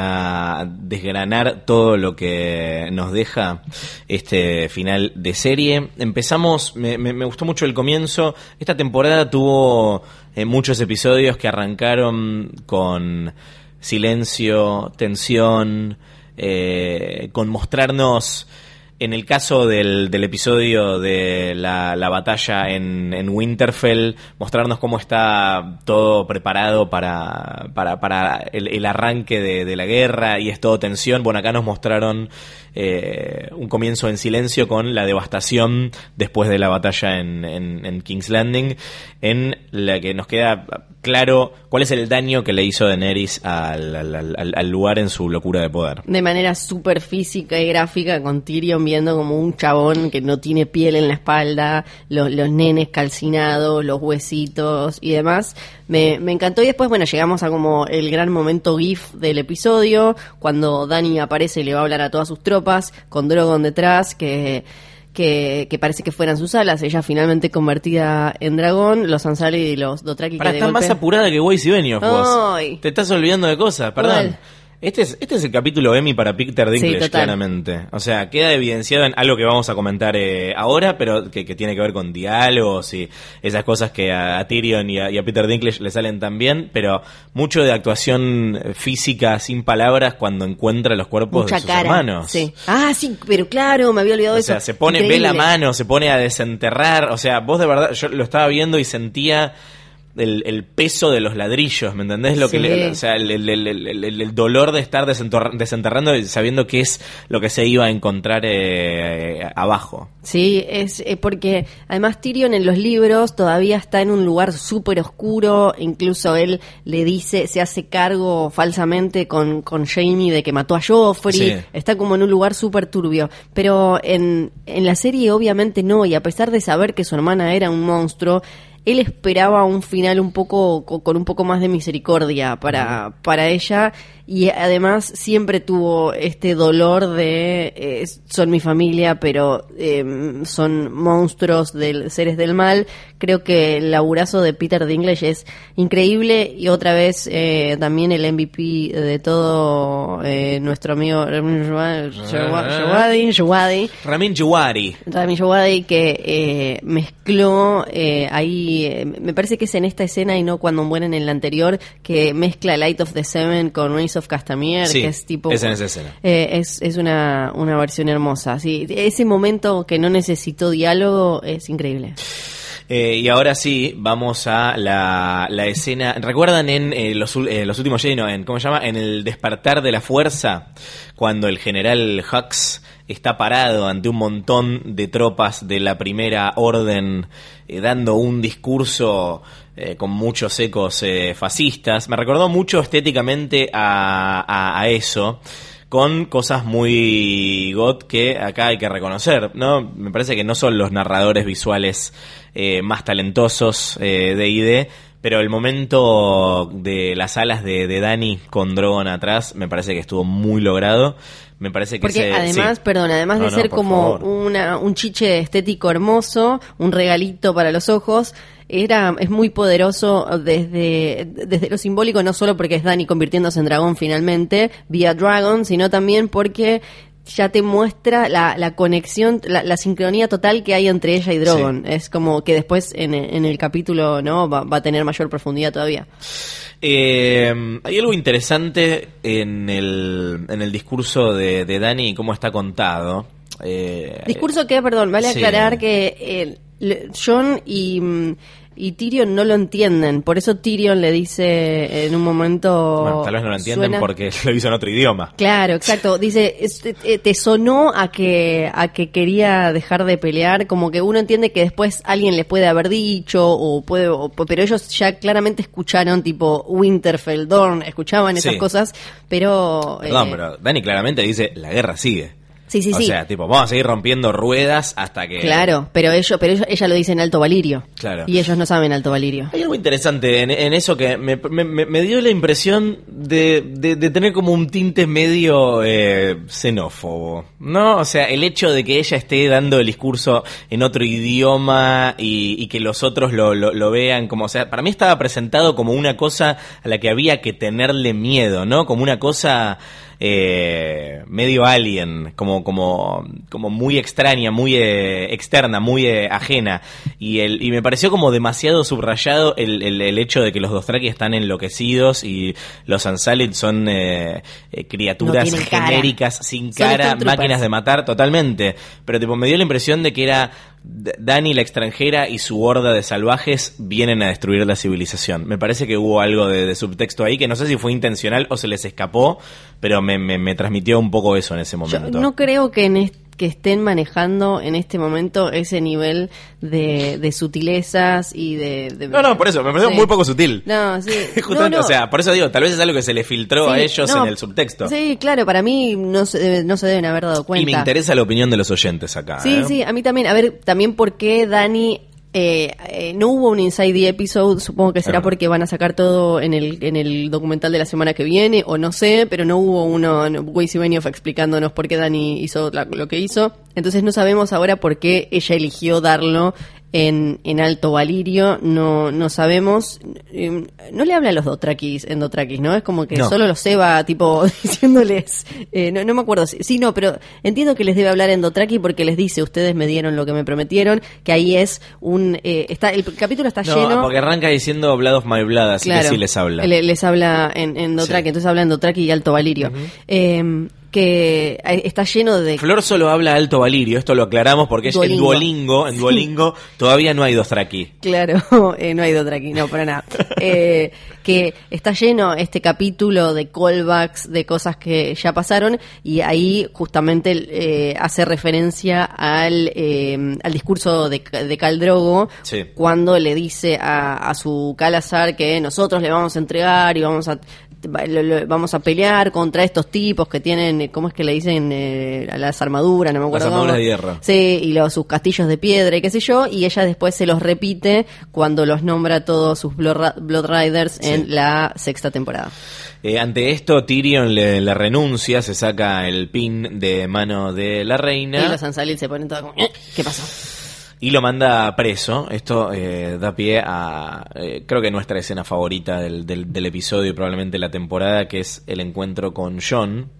a desgranar todo lo que nos deja este final de serie. Empezamos, me, me- me gustó mucho el comienzo. Esta temporada tuvo eh, muchos episodios que arrancaron con silencio, tensión, eh, con mostrarnos en el caso del, del episodio de la, la batalla en, en Winterfell, mostrarnos cómo está todo preparado para, para, para el, el arranque de, de la guerra y es todo tensión. Bueno, acá nos mostraron eh, un comienzo en silencio con la devastación después de la batalla en, en- King's Landing, en la que nos queda claro cuál es el daño que le hizo Daenerys al- al lugar en su locura de poder.
De manera súper física y gráfica, con Tyrion viendo como un chabón que no tiene piel en la espalda, los, los nenes calcinados, los huesitos y demás. Me, me encantó y después, bueno, llegamos a como el gran momento GIF del episodio, cuando Dani aparece y le va a hablar a todas sus tropas, con Drogon detrás, que... Que, que parece que fueran sus alas, ella finalmente convertida en dragón, los Ansari y los Dothraki
Para
de
estar más
golpe-
apurada que Weiss y Benioff vos. Te estás olvidando de cosas, perdón. Este es, este es el capítulo Emmy para Peter Dinklage, claramente. O sea, queda evidenciado en algo que vamos a comentar eh, ahora, pero que, que tiene que ver con diálogos y esas cosas que a, a Tyrion y a, y a Peter Dinklage le salen tan bien, pero mucho de actuación física sin palabras cuando encuentra los cuerpos
Mucha
de sus
cara.
hermanos.
Sí. Ah, sí, pero claro, me había olvidado
O
eso.
sea, se pone, ve la mano, se pone a desenterrar. O sea, vos de verdad, yo lo estaba viendo y sentía el, el peso de los ladrillos, ¿me entendés? Lo que le- o sea, el, el- el- dolor de estar desenterrando y sabiendo qué es lo que se iba a encontrar eh, abajo.
Sí, es eh, porque además Tyrion en los libros todavía está en un lugar súper oscuro, incluso él le dice, se hace cargo falsamente con, con Jamie de que mató a Joffrey,
Sí.
está como en un lugar súper turbio, pero en, en la serie obviamente no, y a pesar de saber que su hermana era un monstruo, él esperaba un final un poco co- con un poco más de misericordia para, para ella y además siempre tuvo este dolor de eh, son mi familia pero eh, son monstruos del seres del mal. Creo que el laburazo de Peter Dinklage es increíble. Y otra vez eh, también el MVP de todo eh, nuestro amigo Jawadi Jawadi
Ramin Djawadi.
Rami Djawadi que eh, mezcló eh, ahí, me parece que es en esta escena y no cuando mueren en la anterior, que mezcla Light of the Seven con Race of Castamere,
Sí,
que es tipo...
es en esa escena.
Eh, es es una, una versión hermosa. Sí, ese momento que no necesitó diálogo es increíble.
Eh, y ahora sí, vamos a la, la escena. ¿Recuerdan en eh, los, eh, los últimos Jedi, no, en, ¿cómo se llama? En el despertar de la fuerza, cuando el general Hux está parado ante un montón de tropas de la primera orden, dando un discurso eh, con muchos ecos eh, fascistas. Me recordó mucho estéticamente a, a- a eso con cosas muy got que acá hay que reconocer, ¿no? Me parece que no son los narradores visuales eh, más talentosos eh, de ID, pero el momento de las alas de, de Dani con Drogon atrás me parece que estuvo muy logrado. Me parece que
Porque además,
sí.
perdón, además
No,
de
no,
ser como una, un chiche estético hermoso, un regalito para los ojos, era es muy poderoso desde, desde lo simbólico, no solo porque es Dani convirtiéndose en dragón finalmente, vía Dragon, sino también porque ya te muestra la, la conexión, la, la sincronía total que hay entre ella y Drogon. Es como que después en, en el capítulo no va, va a tener mayor profundidad todavía.
Eh, hay algo interesante en el, en el discurso de, de Dani y cómo está contado. Eh,
Discurso que, perdón, vale
Sí.
aclarar que eh, John y, mm, y Tyrion no lo entienden. Por eso Tyrion le dice en un momento.
bueno, tal vez no lo entienden
suena-
porque lo hizo en otro idioma.
Claro, exacto. Dice, es- te, te- te sonó a que, a que quería dejar de pelear, como que uno entiende que después alguien les puede haber dicho, o puede, o- pero ellos ya claramente escucharon, tipo Winterfell, Dorn, escuchaban esas
Sí.
cosas, pero...
Perdón,
eh,
pero Dani claramente dice, la guerra sigue.
Sí, sí,
o
sí.
sea, tipo, vamos a seguir rompiendo ruedas hasta que...
Claro, pero ellos, pero ella, ella lo dice en alto valirio.
Claro.
Y ellos no saben alto valirio.
Hay algo interesante en, en eso que me, me- me- me dio la impresión de, de- de tener como un tinte medio eh, xenófobo, ¿no? O sea, el hecho de que ella esté dando el discurso en otro idioma y, y que los otros lo, lo- lo vean como, o sea, para mí estaba presentado como una cosa a la que había que tenerle miedo, ¿no? Como una cosa eh, medio alien, como, como, como muy extraña, muy eh, externa, muy eh, ajena. Y, el, y me pareció como demasiado subrayado el, el, el hecho de que los Dothraki están enloquecidos y los Unsullied son eh, eh, criaturas
No tienen cara.
genéricas, sin cara, máquinas de matar, totalmente. Pero tipo, me dio la impresión de que era Dani la extranjera y su horda de salvajes vienen a destruir la civilización. Me parece que hubo algo de, de subtexto ahí que no sé si fue intencional o se les escapó, pero me, me- me transmitió un poco eso en ese
Yo
momento.
no creo que en est- que estén manejando en este momento ese nivel de, de sutilezas y de, de-
No, no, por eso, me pareció
Sí.
muy poco sutil.
No, sí.
Justamente,
No, no.
o sea, por eso digo, tal vez es algo que se le filtró a
Sí,
ellos
no,
en el subtexto.
Sí, claro, para mí no se, no se deben haber dado cuenta.
Y me interesa la opinión de los oyentes acá.
Sí,
¿eh?
sí, a mí también. A ver, también por qué Dani... eh, eh, no hubo un Inside the Episode, supongo que será
Ajá.
porque van a sacar todo en el, en el documental de la semana que viene, o no sé, pero no hubo uno, no, y Benioff explicándonos por qué Dani hizo la- lo que hizo. Entonces no sabemos ahora por qué ella eligió darlo en, en Alto Valirio, no, no sabemos. Eh, No le habla a los Dothrakis en Dothrakis, ¿no? Es como que
No.
solo los Seba, tipo, diciéndoles, eh, no, no me acuerdo, si- sí, no, pero entiendo que les debe hablar en Dothraki porque les dice, ustedes me dieron lo que me prometieron, que ahí es un, eh, está, el capítulo está
No,
lleno.
porque arranca diciendo Blood of My Blood, así que sí les habla.
Le- les habla en, en
Sí.
entonces habla en Dothraki y Alto Valirio. Eh, que eh, está lleno de...
Flor solo habla alto valirio, esto lo aclaramos porque es en
Duolingo.
En Duolingo todavía no hay Dothraki.
Claro, eh, no hay Dothraki, no, para nada. Eh, que está lleno este capítulo de callbacks, de cosas que ya pasaron, y ahí justamente eh, hace referencia al, eh, al discurso de, de Caldrogo,
Sí.
cuando le dice a, a su Calazar que nosotros le vamos a entregar y vamos a vamos a pelear contra estos tipos que tienen, eh, ¿cómo es que le dicen? Eh, a las armaduras, no me acuerdo.
Las armaduras de hierro.
Sí, y los, sus castillos de piedra y qué sé yo, y ella después se los repite cuando los nombra todos sus Blood, Riders en
Sí.
la sexta temporada.
Eh, ante esto, Tyrion le, le renuncia, se saca el pin de mano de la
Y
reina
los Ansalil se ponen todos como, "Eh, ¿qué pasó?
Y lo manda preso. Esto eh, da pie a, eh, creo que nuestra escena favorita del, del, del episodio y probablemente la temporada, que es el encuentro con John.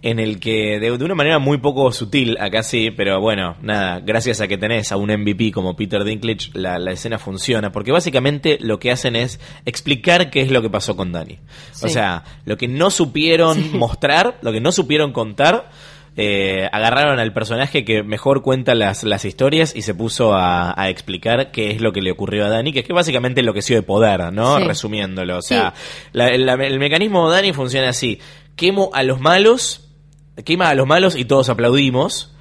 En el que, de, de una manera muy poco sutil, acá sí, pero bueno, nada, gracias a que tenés a un MVP como Peter Dinklage, la, la escena funciona, porque básicamente lo que hacen es explicar qué es lo que pasó con Dani. O
Sí.
sea, lo que no supieron mostrar, lo que no supieron contar, eh, agarraron al personaje que mejor cuenta las, las historias y se puso a, a explicar qué es lo que le ocurrió a Dani, que es que básicamente enloqueció de poder, ¿no?
Sí.
Resumiéndolo. O sea, la- la- el mecanismo de Dani funciona así. Quemo a los malos, quema a los malos y todos aplaudimos.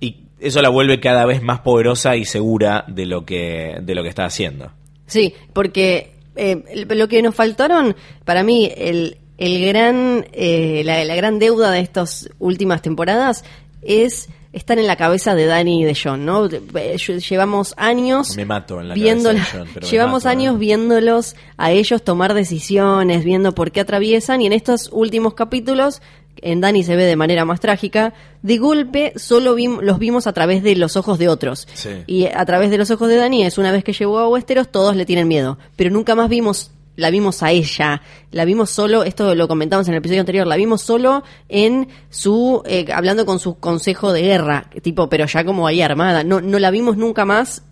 Y eso la vuelve cada vez más poderosa y segura de lo que, de lo que está haciendo.
Sí, porque eh, lo que nos faltaron, para mí, el, el gran, eh, la, la gran deuda de estas últimas temporadas es estar en la cabeza de Dani y de John, ¿no? Eh, lle- Llevamos años
Me mato en la
viéndola-
cabeza de John, pero me
llevamos
mato,
años viéndolos a ellos tomar decisiones, viendo por qué atraviesan y en estos últimos capítulos en Dani se ve de manera más trágica, de golpe solo los vimos a través de los ojos de otros.
Sí.
Y a través de los ojos de Dani es una vez que llegó a Westeros todos le tienen miedo, pero nunca más vimos la vimos a ella, la vimos solo, esto lo comentamos en el episodio anterior, la vimos solo en su, eh, hablando con su consejo de guerra, tipo, pero ya como ahí armada, no, no la vimos nunca más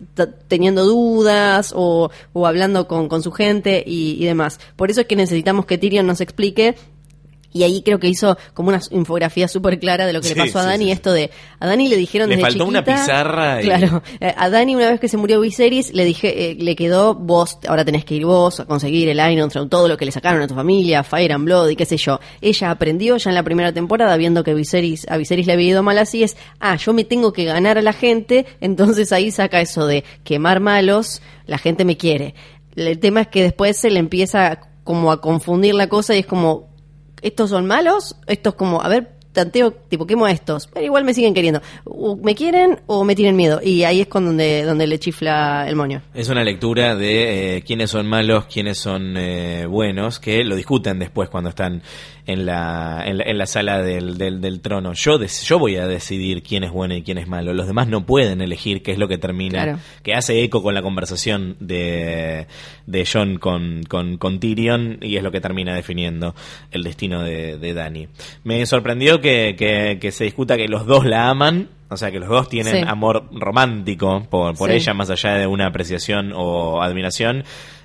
teniendo dudas o, o hablando con, con su gente y, y demás. Por eso es que necesitamos que Tyrion nos explique y ahí creo que hizo como una infografía súper clara de lo que
Sí,
le pasó a Dani.
sí.
Esto de, a Dani le dijeron
Le
desde
faltó una pizarra y-
Claro, eh, a Dani una vez que se murió Viserys le dije, eh, le quedó vos, ahora tenés que ir vos a conseguir el Iron Throne, todo lo que le sacaron a tu familia, Fire and Blood y qué sé yo. Ella aprendió ya en la primera temporada viendo que Viserys, a Viserys le había ido mal así es, ah, yo me tengo que ganar a la gente, entonces ahí saca eso de quemar malos, la gente me quiere. El tema es que después se le empieza como a confundir la cosa y es como, ¿estos son malos? Estos como, a ver, tanteo, tipo, quemo a estos, pero igual me siguen queriendo. Me quieren o me tienen miedo. Y ahí es con donde, donde le chifla el moño.
Es una lectura de eh, quiénes son malos, quiénes son eh, buenos, que lo discuten después cuando están en la, en la, en la sala del, del, del trono. Yo, des- yo voy a decidir quién es bueno y quién es malo. Los demás no pueden elegir qué es lo que termina.
Claro.
Que hace eco con la conversación de, de John con, con, con Tyrion y es lo que termina definiendo el destino de, de Dany. Me sorprendió que, que, que se discuta que los dos la aman. O sea, que los dos tienen
Sí.
amor romántico por, por
Sí.
ella, más allá de una apreciación o admiración.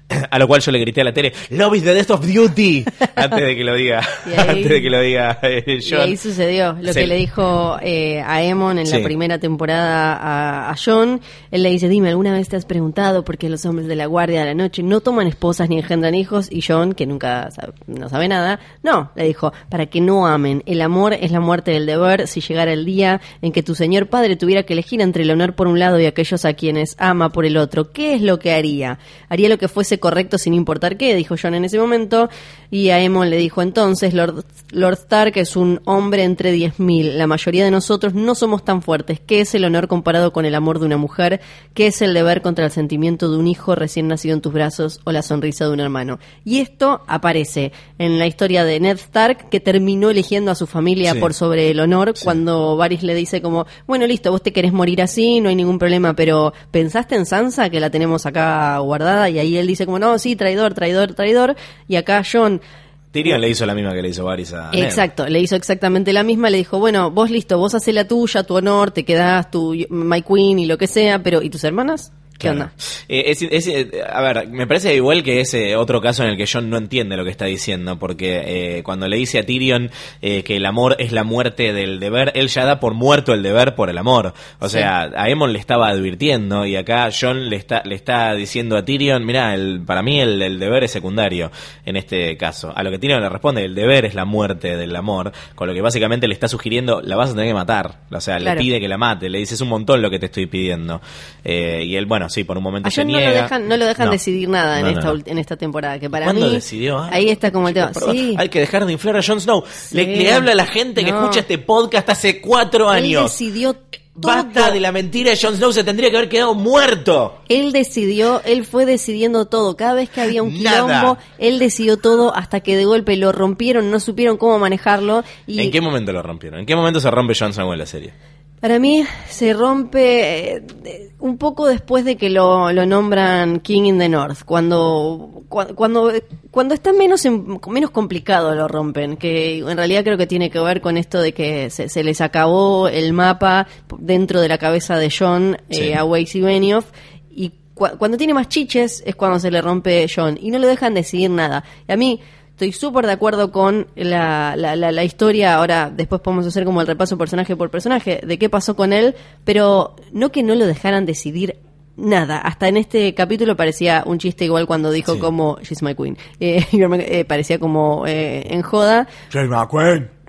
A lo cual yo le grité a la tele, Love is the death of duty, antes de que lo diga,
Y ahí-
antes de que lo diga eh,
Y
John.
ahí sucedió lo
Sí.
que le dijo eh, a Emon en
Sí.
la primera temporada a, a John. Él le dice, dime, ¿alguna vez te has preguntado por qué los hombres de la guardia de la noche no toman esposas ni engendran hijos? Y John, que nunca sabe- no sabe nada, no, le dijo, para que no amen. El amor es la muerte del deber. Si llegara el día en que tu señor padre tuviera que elegir entre el honor por un lado y aquellos a quienes ama por el otro, ¿qué es lo que haría? Haría lo que fuese correcto sin importar qué, dijo John en ese momento. Y a Emon le dijo entonces, Lord, Lord Stark es un hombre entre 10.000. La mayoría de nosotros no somos tan fuertes. ¿Qué es el honor comparado con el amor de una mujer? ¿Qué es el deber contra el sentimiento de un hijo recién nacido en tus brazos o la sonrisa de un hermano? Y esto aparece en la historia de Ned Stark, que terminó eligiendo a su familia
Sí.
por sobre el honor, cuando Varys le dice como, bueno, listo, vos te querés morir así, no hay ningún problema, pero ¿pensaste en Sansa, que la tenemos acá guardada? Y ahí él dice como, no, sí, traidor, traidor, traidor. Y acá John
Tyrion le hizo la misma que le hizo Varys a Ned.
Exacto, le hizo exactamente la misma, le dijo, bueno, vos listo, vos haces la tuya, tu honor, te quedás tu My Queen y lo que sea, pero ¿y tus hermanas? ¿Qué
Claro.
onda?
Eh, es- es- eh, a ver, me parece igual que es eh, otro caso en el que John no entiende lo que está diciendo, porque eh, cuando le dice a Tyrion eh, que el amor es la muerte del deber, él ya da por muerto el deber por el amor. O
Sí.
sea, a Emon le estaba advirtiendo y acá John le está, le está diciendo a Tyrion, mira, el, para mí el, el deber es secundario en este caso. A lo que Tyrion le responde, el deber es la muerte del amor, con lo que básicamente le está sugiriendo, la vas a tener que matar. O sea,
Claro.
le pide que la mate, le dice, es un montón lo que te estoy pidiendo. Eh, y él, bueno, sí, por un momento se
John no
niega.
lo dejan, no lo dejan
No.
decidir nada en, esta, en esta temporada, que para
¿Cuándo
mí...
decidió? Ah,
ahí está como el tema. Sí,
Hay que dejar de inflar a Jon Snow. Le, habla a la gente que escucha este podcast hace cuatro
él
años.
decidió todo.
Basta de la mentira de Jon Snow, se tendría que haber quedado muerto.
Él decidió, él fue decidiendo todo. Cada vez que había un
Nada.
quilombo, él decidió todo hasta que de golpe lo rompieron, no supieron cómo manejarlo. Y
¿En qué momento lo rompieron? ¿En qué momento se rompe Jon Snow en la serie?
Para mí se rompe eh, un poco después de que lo, lo nombran King in the North, cuando cua- cuando cuando está menos en- menos complicado lo rompen, que en realidad creo que tiene que ver con esto de que se, se les acabó el mapa dentro de la cabeza de John
Sí.
eh, a Weiss y Benioff y cua- cuando tiene más chiches es cuando se le rompe John y no lo dejan decidir nada. Y a mí Estoy súper de acuerdo con la, la, la, la historia. Ahora, después podemos hacer como el repaso personaje por personaje de qué pasó con él, pero no que no lo dejaran decidir nada. Hasta en este capítulo parecía un chiste igual cuando dijo
Sí.
como She's my queen. Eh, my- eh, parecía como eh, en joda.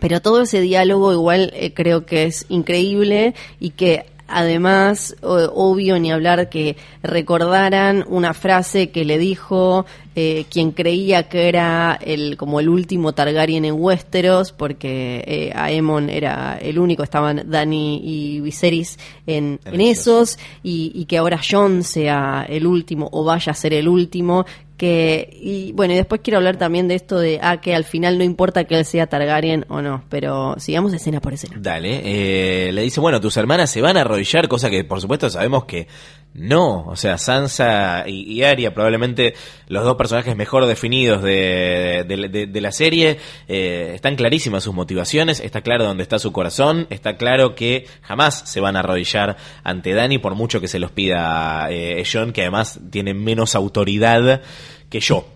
Pero todo ese diálogo igual eh, creo que es increíble y que además, obvio ni hablar que recordaran una frase que le dijo eh, quien creía que era el como el último Targaryen en Westeros, porque eh, Aemon era el único, estaban Dany y Viserys en,
En
en
esos.
y, y que ahora Jon sea el último o vaya a ser el último que y bueno y después quiero hablar también de esto de ah que al final no importa que él sea Targaryen o no pero sigamos escena por escena.
Dale, eh, le dice, bueno, tus hermanas se van a arrodillar, cosa que por supuesto sabemos que no. O sea, Sansa y, y Arya, probablemente los dos personajes mejor definidos de, de- de- de la serie, eh, están clarísimas sus motivaciones, está claro dónde está su corazón, está claro que jamás se van a arrodillar ante Dani, por mucho que se los pida eh, John, que además tiene menos autoridad que yo.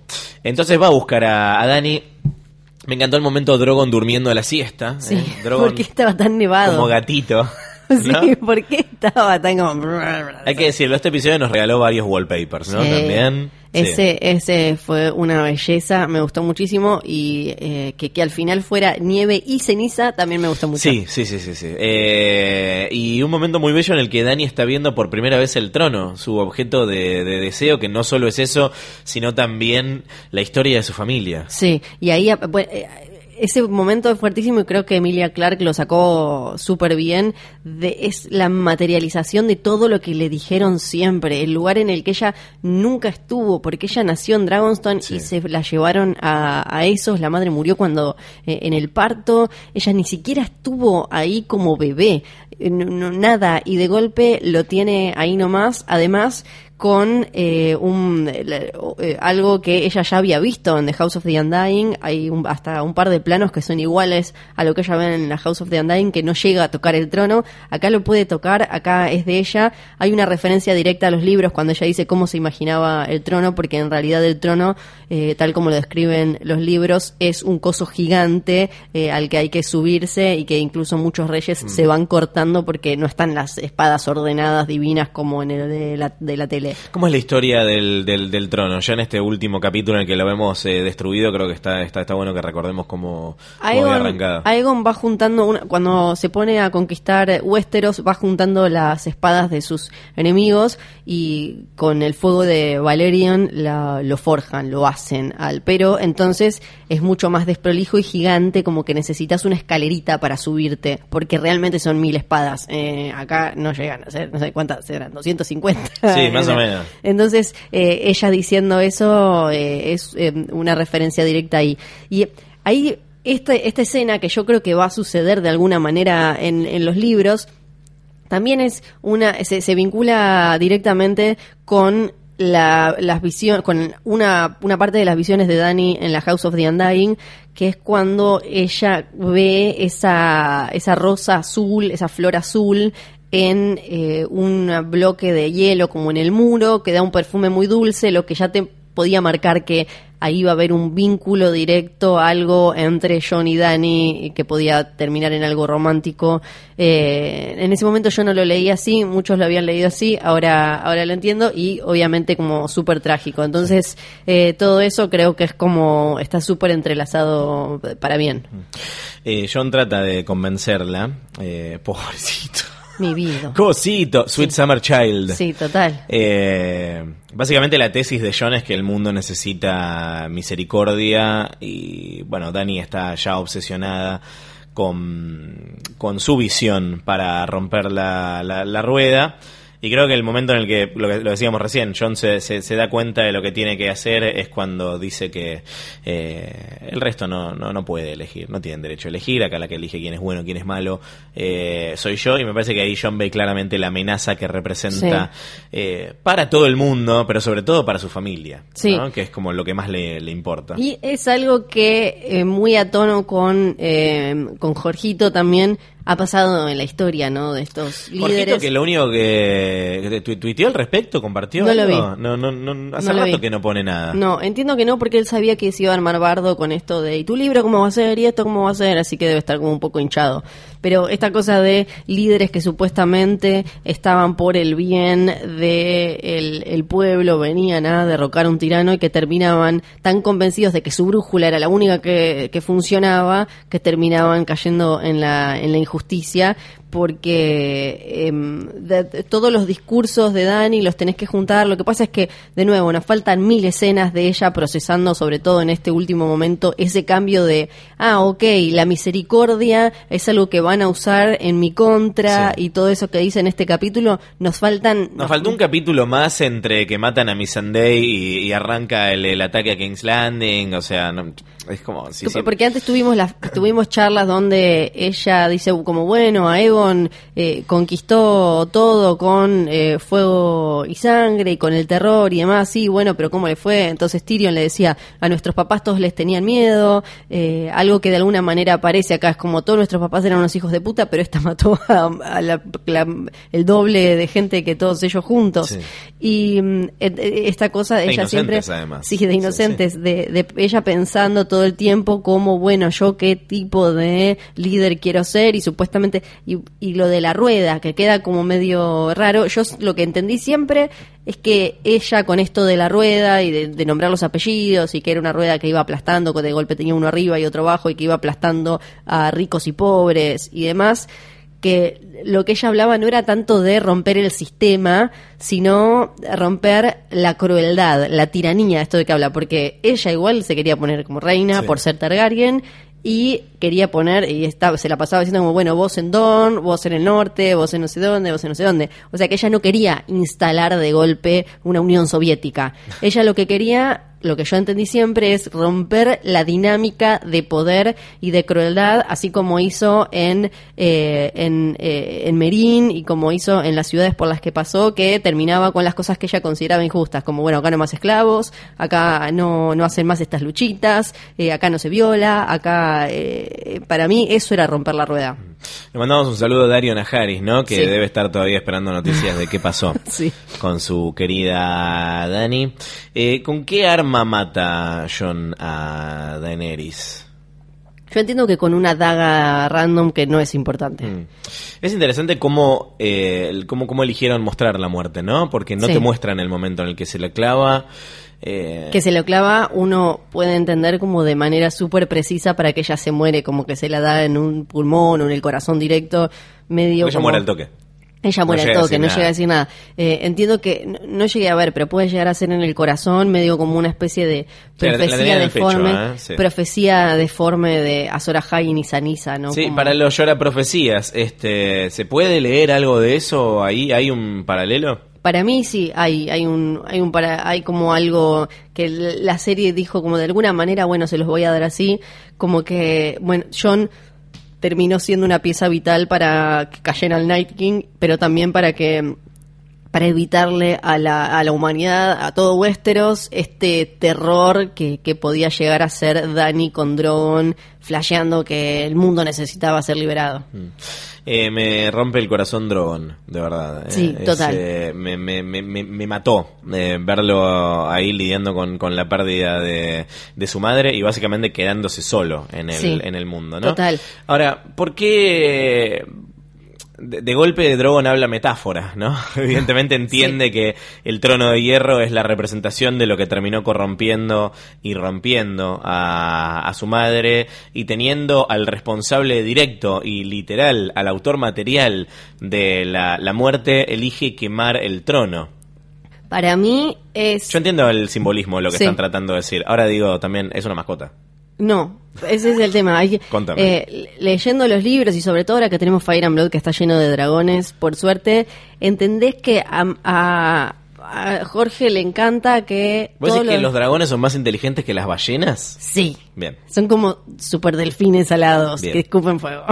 Entonces va a buscar a, a Dani. Me encantó el momento Drogon durmiendo a la siesta.
sí
¿eh? Drogon
¿por qué estaba tan nevado?
como gatito.
sí
¿no?
¿por qué estaba tan como
Hay que decirlo, este episodio nos regaló varios wallpapers, ¿no?
Sí.
También. Sí.
Ese, ese fue una belleza, me gustó muchísimo y eh, que, que al final fuera nieve y ceniza también me gustó mucho.
Sí, sí, sí, sí, sí. Eh, y un momento muy bello en el que Dani está viendo por primera vez el trono, su objeto de, de deseo, que no solo es eso, sino también la historia de su familia.
Sí, y ahí bueno, eh, ese momento es fuertísimo y creo que Emilia Clark lo sacó súper bien. De, es la materialización de todo lo que le dijeron siempre, el lugar en el que ella nunca estuvo, porque ella nació en Dragonstone y se la llevaron a, a esos. La madre murió cuando eh, en el parto, ella ni siquiera estuvo ahí como bebé, eh, nada, y de golpe lo tiene ahí nomás. Además, con eh, un, eh, algo que ella ya había visto en The House of the Undying. Hay hasta un par de planos que son iguales a lo que ella ve en la House of the Undying, que no llega a tocar el trono. Acá lo puede tocar, acá es de ella. Hay una referencia directa a los libros cuando ella dice cómo se imaginaba el trono, porque en realidad el trono, eh, tal como lo describen los libros, es un coso gigante al que hay que subirse y que incluso muchos reyes mm. se van cortando porque no están las espadas ordenadas divinas como en el de la, de la tele.
¿Cómo es la historia del, del, trono? Ya en este último capítulo en el que lo vemos eh, destruido, creo que está, está, está bueno que recordemos cómo,
Aegon, arrancado. Aegon va juntando, cuando se pone a conquistar Westeros, va juntando las espadas de sus enemigos y con el fuego de Valerion lo forjan, lo hacen al. Pero entonces es mucho más desprolijo y gigante, como que necesitas una escalerita para subirte, porque realmente son mil espadas. Eh, acá no llegan a ser, no sé cuántas serán, 250.
Sí, más o menos.
Entonces, eh, ella diciendo eso eh, es eh, una referencia directa ahí. Y ahí, esta, esta escena que yo creo que va a suceder de alguna manera en, los libros, también es una, se, vincula directamente con la, las visiones, con una, una parte de las visiones de Dani en la House of the Undying, que es cuando ella ve esa, esa rosa azul, esa flor azul en eh, un bloque de hielo como en el muro, que da un perfume muy dulce, lo que ya te podía marcar que ahí va a haber un vínculo directo, algo entre John y Danny que podía terminar en algo romántico. Eh, en ese momento yo no lo leí así, muchos lo habían leído así, ahora, ahora lo entiendo y obviamente como súper trágico. Entonces eh, todo eso creo que es como está súper entrelazado para bien.
John trata de convencerla, pobrecito
mi vida.
Cosito, Sweet Summer Child.
Sí, total.
Eh, básicamente la tesis de John es que el mundo necesita misericordia y bueno, Dani está ya obsesionada con, con su visión para romper la, la, la rueda. Y creo que el momento en el que, lo, que, lo decíamos recién, John se, se, da cuenta de lo que tiene que hacer es cuando dice que eh, el resto no, no, no puede elegir, no tienen derecho a elegir, acá la que elige quién es bueno, quién es malo, eh, soy yo, y me parece que ahí John ve claramente la amenaza que representa eh, para todo el mundo, pero sobre todo para su familia, que es como lo que más le, le importa.
Y es algo que muy a tono con, con Jorgito también ha pasado en la historia, ¿no? De estos líderes.
que lo único que, tuiteó al respecto, compartió.
No lo vi.
No, no, no, hace rato que no pone nada.
No, entiendo que no, porque él sabía que se iba a armar bardo con esto de, ¿y tu libro cómo va a ser? ¿Y esto cómo va a ser? Así que debe estar como un poco hinchado. Pero esta cosa de líderes que supuestamente estaban por el bien de el, pueblo, venían a derrocar un tirano y que terminaban tan convencidos de que su brújula era la única que, que funcionaba, que terminaban cayendo en la, en la justicia porque em, todos los discursos de Dani los tenés que juntar. Lo que pasa es que, de nuevo, nos faltan mil escenas de ella procesando, sobre todo en este último momento, ese cambio de, ah, ok, la misericordia es algo que van a usar en mi contra y todo eso que dice en este capítulo. Nos faltan...
Nos, faltó un capítulo más entre que matan a Miss Sunday y, arranca el, ataque a King's Landing, o sea, es como...
porque antes tuvimos, las, tuvimos charlas donde ella dice como, bueno, a Evo eh, conquistó todo con eh, fuego y sangre y con el terror y demás, sí, bueno, pero ¿cómo le fue? Entonces Tyrion le decía, a nuestros papás todos les tenían miedo, eh, algo que de alguna manera aparece acá, es como todos nuestros papás eran unos hijos de puta, pero esta mató a, el doble de gente que todos ellos juntos. Y mm, esta cosa, ella siempre...
Además.
Sí, de inocentes, De, de ella pensando todo el tiempo como, bueno, yo qué tipo de líder quiero ser y supuestamente... Y, y lo de la rueda, que queda como medio raro. Yo lo que entendí siempre es que ella con esto de la rueda y de, nombrar los apellidos y que era una rueda que iba aplastando, que de golpe tenía uno arriba y otro abajo y que iba aplastando a ricos y pobres y demás, que lo que ella hablaba no era tanto de romper el sistema, sino romper la crueldad, la tiranía, esto de que habla, porque ella igual se quería poner como reina por ser Targaryen y quería poner, y estaba, se la pasaba diciendo como, bueno, vos en Don, vos en el norte, vos en no sé dónde, vos en no sé dónde. O sea que ella no quería instalar de golpe una Unión Soviética. Ella lo que quería lo que yo entendí siempre es romper la dinámica de poder y de crueldad, así como hizo en, eh, en, eh, en Merín y como hizo en las ciudades por las que pasó, que terminaba con las cosas que ella consideraba injustas, como bueno, acá no más esclavos, acá no, no hacen más estas luchitas, eh, acá no se viola, acá, eh, para mí eso era romper la rueda.
Le mandamos un saludo a Dario Najaris, ¿no? Que
Sí.
debe estar todavía esperando noticias de qué pasó
Sí.
con su querida Dani. Eh, ¿Con qué arma mata John a Daenerys?
Yo entiendo que con una daga random que no es importante.
Mm. Es interesante cómo, eh, cómo, cómo eligieron mostrar la muerte, ¿no? Porque no
Sí.
te muestran el momento en el que se le clava. eh,
que se lo clava, uno puede entender como de manera súper precisa para que ella se muere, como que se la da en un pulmón o en el corazón directo, medio
ella
como-
muere al toque.
Ella
No
muere
llega
al toque, no
nada.
llega a decir nada. Eh, entiendo que no, no llegué a ver, pero puede llegar a ser en el corazón, medio como una especie de
Sí,
profecía
en el pecho,
deforme,
¿eh? Sí.
profecía deforme de Azor Ahai y Nisa ¿no?
Sí,
Como-
para los llora profecías, este, ¿se puede leer algo de eso ahí? ¿Hay un paralelo?
Para mí sí, hay, hay un, hay un para, hay como algo que la serie dijo como de alguna manera, bueno, se los voy a dar así, como que, bueno, John terminó siendo una pieza vital para que cayera el Night King, pero también para que para evitarle a la, a la humanidad, a todo Westeros, este terror que, que podía llegar a ser Dani con Drogon, flasheando que el mundo necesitaba ser liberado.
Eh, me rompe el corazón Drogon, de verdad. Eh,
Sí,
es,
total.
eh, me, me, me, me- mató verlo ahí lidiando con, con la pérdida de, de su madre y básicamente quedándose solo en el,
Sí,
en el mundo, ¿no?
total.
Ahora, ¿por qué de, de golpe Drogon habla metáfora, ¿no? Evidentemente entiende que el trono de hierro es la representación de lo que terminó corrompiendo y rompiendo a, a su madre y teniendo al responsable directo y literal, al autor material de la, la muerte, elige quemar el trono.
Para mí es...
Yo entiendo el simbolismo de lo que
Sí.
están tratando de decir. Ahora digo, también es una mascota.
No, ese es el tema. Hay eh, leyendo los libros y sobre todo ahora que tenemos Fire and Blood que está lleno de dragones, por suerte, entendés que a, a- a Jorge le encanta que...
¿Vos
todos
decís que los dragones son más inteligentes que las ballenas?
Sí,
Bien.
son como super delfines alados
Bien.
que escupen fuego.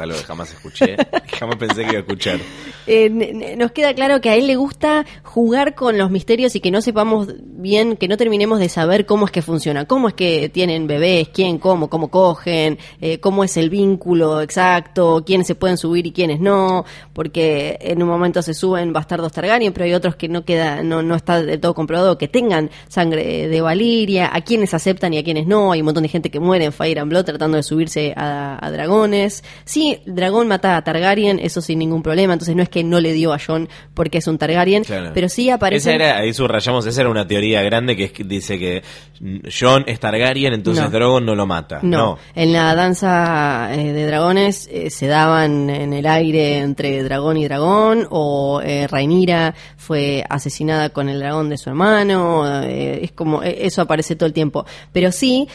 Algo que jamás escuché. jamás pensé que iba a escuchar.
Eh, nos queda claro que a él le gusta jugar con los misterios y que no sepamos bien, que no terminemos de saber cómo es que funciona, cómo es que tienen bebés, quién, cómo, cómo cogen, eh, cómo es el vínculo exacto, quiénes se pueden subir y quiénes no, porque en un momento se suben bastardos Targaryen, pero hay otros que no queda, no, no está del todo comprobado que tengan sangre de Valiria, a quienes aceptan y a quienes no, hay un montón de gente que muere en Fire and Blood tratando de subirse a, a dragones. Sí, dragón mata a Targaryen, eso sin ningún problema, entonces no es que no le dio a Jon porque es un Targaryen,
Claro.
pero sí aparece...
Esa era, ahí subrayamos, esa era una teoría grande que, es que dice que John es Targaryen, entonces
No.
Drogon no lo mata.
No,
No.
en la danza eh, de dragones eh, se daban en el aire entre dragón y dragón, o eh, fue asesinada con el dragón de su hermano, eh, es como, eso aparece todo el tiempo. Pero sí,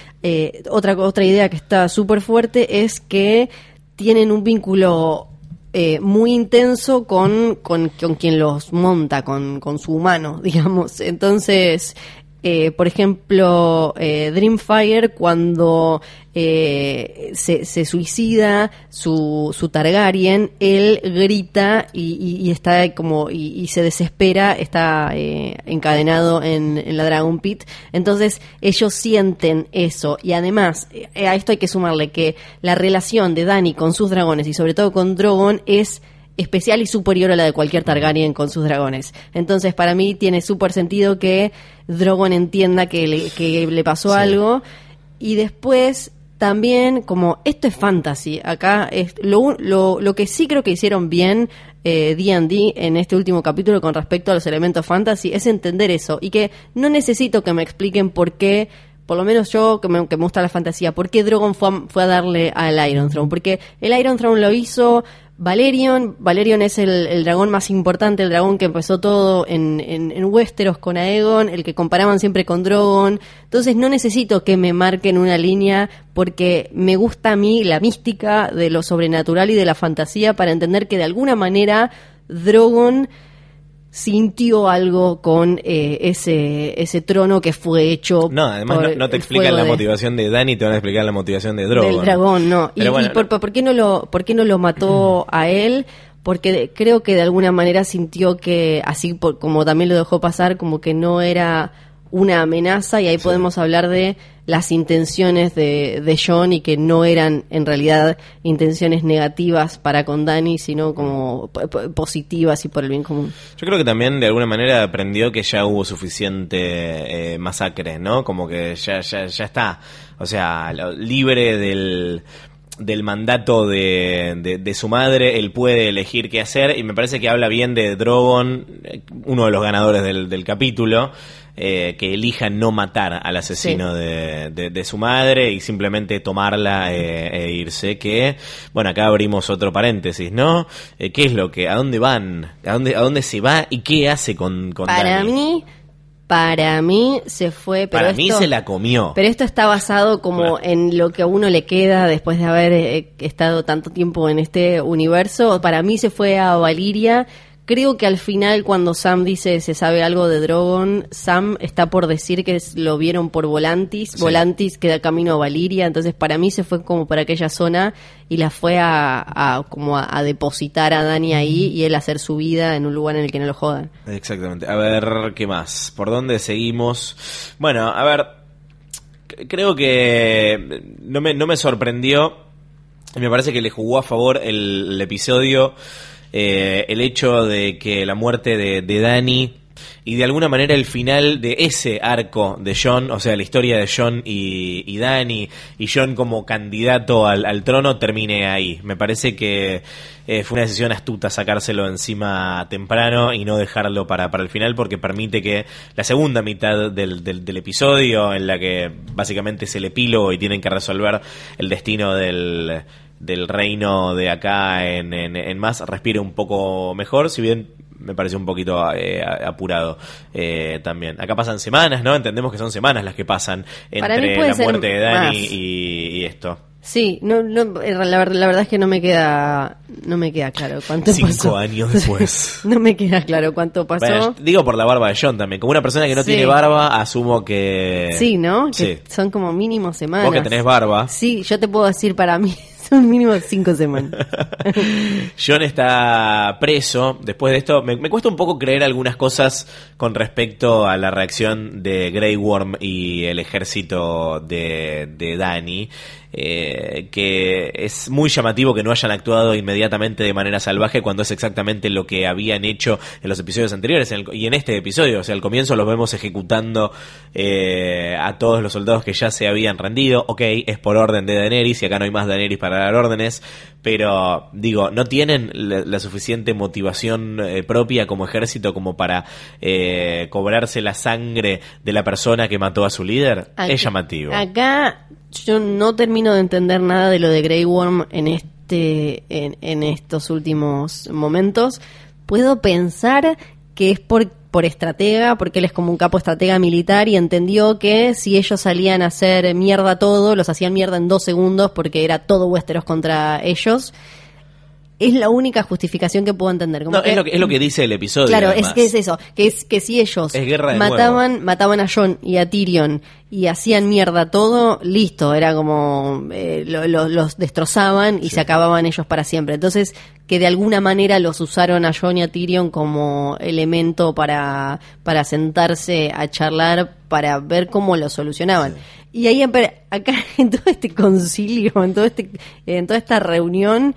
otra, otra idea que está súper fuerte es que tienen un vínculo eh, muy intenso con, con, con quien los monta, con, con su humano, digamos. Entonces, eh, por ejemplo, eh, Dreamfire cuando eh, se, se suicida su, su Targaryen, él grita y, está como y, y se desespera, está eh, encadenado en, en la Dragon Pit. Entonces ellos sienten eso y además eh, a esto hay que sumarle que la relación de Dani con sus dragones y sobre todo con Drogon es especial y superior a la de cualquier Targaryen con sus dragones. Entonces, para mí tiene súper sentido que Drogon entienda que le, que le pasó
Sí.
algo y después también como esto es fantasy, acá es lo, lo, lo que sí creo que hicieron bien eh, D&D en este último capítulo con respecto a los elementos fantasy es entender eso y que no necesito que me expliquen por qué por lo menos yo que me, que me gusta la fantasía, ¿por qué Drogon fue a, fue a darle al Iron Throne? Porque el Iron Throne lo hizo Valerion, Valerion es el, dragón más importante, el dragón que empezó todo en, en, en Westeros con Aegon, el que comparaban siempre con Drogon. Entonces no necesito que me marquen una línea porque me gusta a mí la mística de lo sobrenatural y de la fantasía para entender que de alguna manera Drogon sintió algo con eh, ese ese trono que fue hecho
No, además
por
no, no te explican la
de-
motivación de Dani, te van a explicar la motivación de Drogon.
del dragón, no. Y,
Pero bueno,
y por, por qué no lo, por qué no lo mató a él? Porque creo que de alguna manera sintió que, así por- como también lo dejó pasar, como que no era una amenaza y ahí podemos hablar de las intenciones de, de John y que no eran en realidad intenciones negativas para con Dani, sino como positivas y por el bien común.
Yo creo que también de alguna manera aprendió que ya hubo suficiente eh, masacre, ¿no? Como que ya, ya, ya está. O sea, libre del, del mandato de, de, de su madre, él puede elegir qué hacer y me parece que habla bien de Drogon, eh, uno de los ganadores del, del capítulo. Eh, que elija no matar al asesino de, de- de su madre y simplemente tomarla eh, e irse. Que, bueno, acá abrimos otro paréntesis, ¿no? Eh, ¿Qué es lo que, a dónde van? ¿A dónde, a dónde se va y qué hace con, con
Para
Dani?
mí, para mí se fue, pero
Para mí se la comió.
Pero esto está basado como
Claro.
en lo que a uno le queda después de haber eh, estado tanto tiempo en este universo. Para mí se fue a Valiria. Creo que al final cuando Sam dice se sabe algo de Drogon, Sam está por decir que lo vieron por Volantis.
Sí.
Volantis queda camino a Valiria. Entonces para mí se fue como para aquella zona y la fue a, a- como a, a depositar a Dani ahí y él hacer su vida en un lugar en el que no lo jodan.
Exactamente. A ver, ¿qué más? ¿Por dónde seguimos? Bueno, a ver, creo que no me, no me sorprendió. Me parece que le jugó a favor el, el episodio eh, el hecho de que la muerte de, de Dani y de alguna manera el final de ese arco de John, o sea, la historia de John y, y Dani, y John como candidato al, trono, termine ahí. Me parece que eh, fue una decisión astuta sacárselo encima temprano y no dejarlo para, para el final, porque permite que la segunda mitad del, del, del episodio, en la que básicamente es el epílogo y tienen que resolver el destino del del reino de acá en, en, en más respire un poco mejor, si bien me parece un poquito eh, apurado eh, también. Acá pasan semanas, ¿no? Entendemos que son semanas las que pasan entre la muerte de Dani y, y esto.
Sí, no, no, eh, la, la verdad es que no me queda, no me queda claro cuánto
Cinco
pasó.
años después.
no me queda claro cuánto pasó.
Bueno, digo por la barba de John también. Como una persona que no
Sí.
tiene barba, asumo que...
sí, ¿no? Que son como mínimo semanas.
Vos que tenés barba.
Sí, yo te puedo decir para mí mínimo cinco semanas.
John está preso. Después de esto, me, me cuesta un poco creer algunas cosas con respecto a la reacción de Grey Worm y el ejército de, de Dani. Eh, que es muy llamativo que no hayan actuado inmediatamente de manera salvaje cuando es exactamente lo que habían hecho en los episodios anteriores en el- y en este episodio. O sea, al comienzo los vemos ejecutando eh, a todos los soldados que ya se habían rendido. Ok, es por orden de Daenerys y acá no hay más Daenerys para dar órdenes. Pero digo, no tienen la, la suficiente motivación eh, propia como ejército como para eh, cobrarse la sangre de la persona que mató a su líder.
Acá-
es llamativo.
Acá yo no termino de entender nada de lo de Grey Worm en este, en, en estos últimos momentos. Puedo pensar que es por, por estratega, porque él es como un capo estratega militar y entendió que si ellos salían a hacer mierda todo, los hacían mierda en dos segundos porque era todo Westeros contra ellos. Es la única justificación que puedo entender. Como
No, es lo que, es lo que dice el episodio.
Claro, es que es eso, que es que si ellos mataban, mataban a Jon y a Tyrion y hacían mierda todo, listo, era como eh, lo- lo- los destrozaban y se acababan ellos para siempre. Entonces, que de alguna manera los usaron a Jon y a Tyrion como elemento para, para sentarse a charlar, para ver cómo lo solucionaban. Y ahí, acá en todo este concilio, en todo este, en toda esta reunión,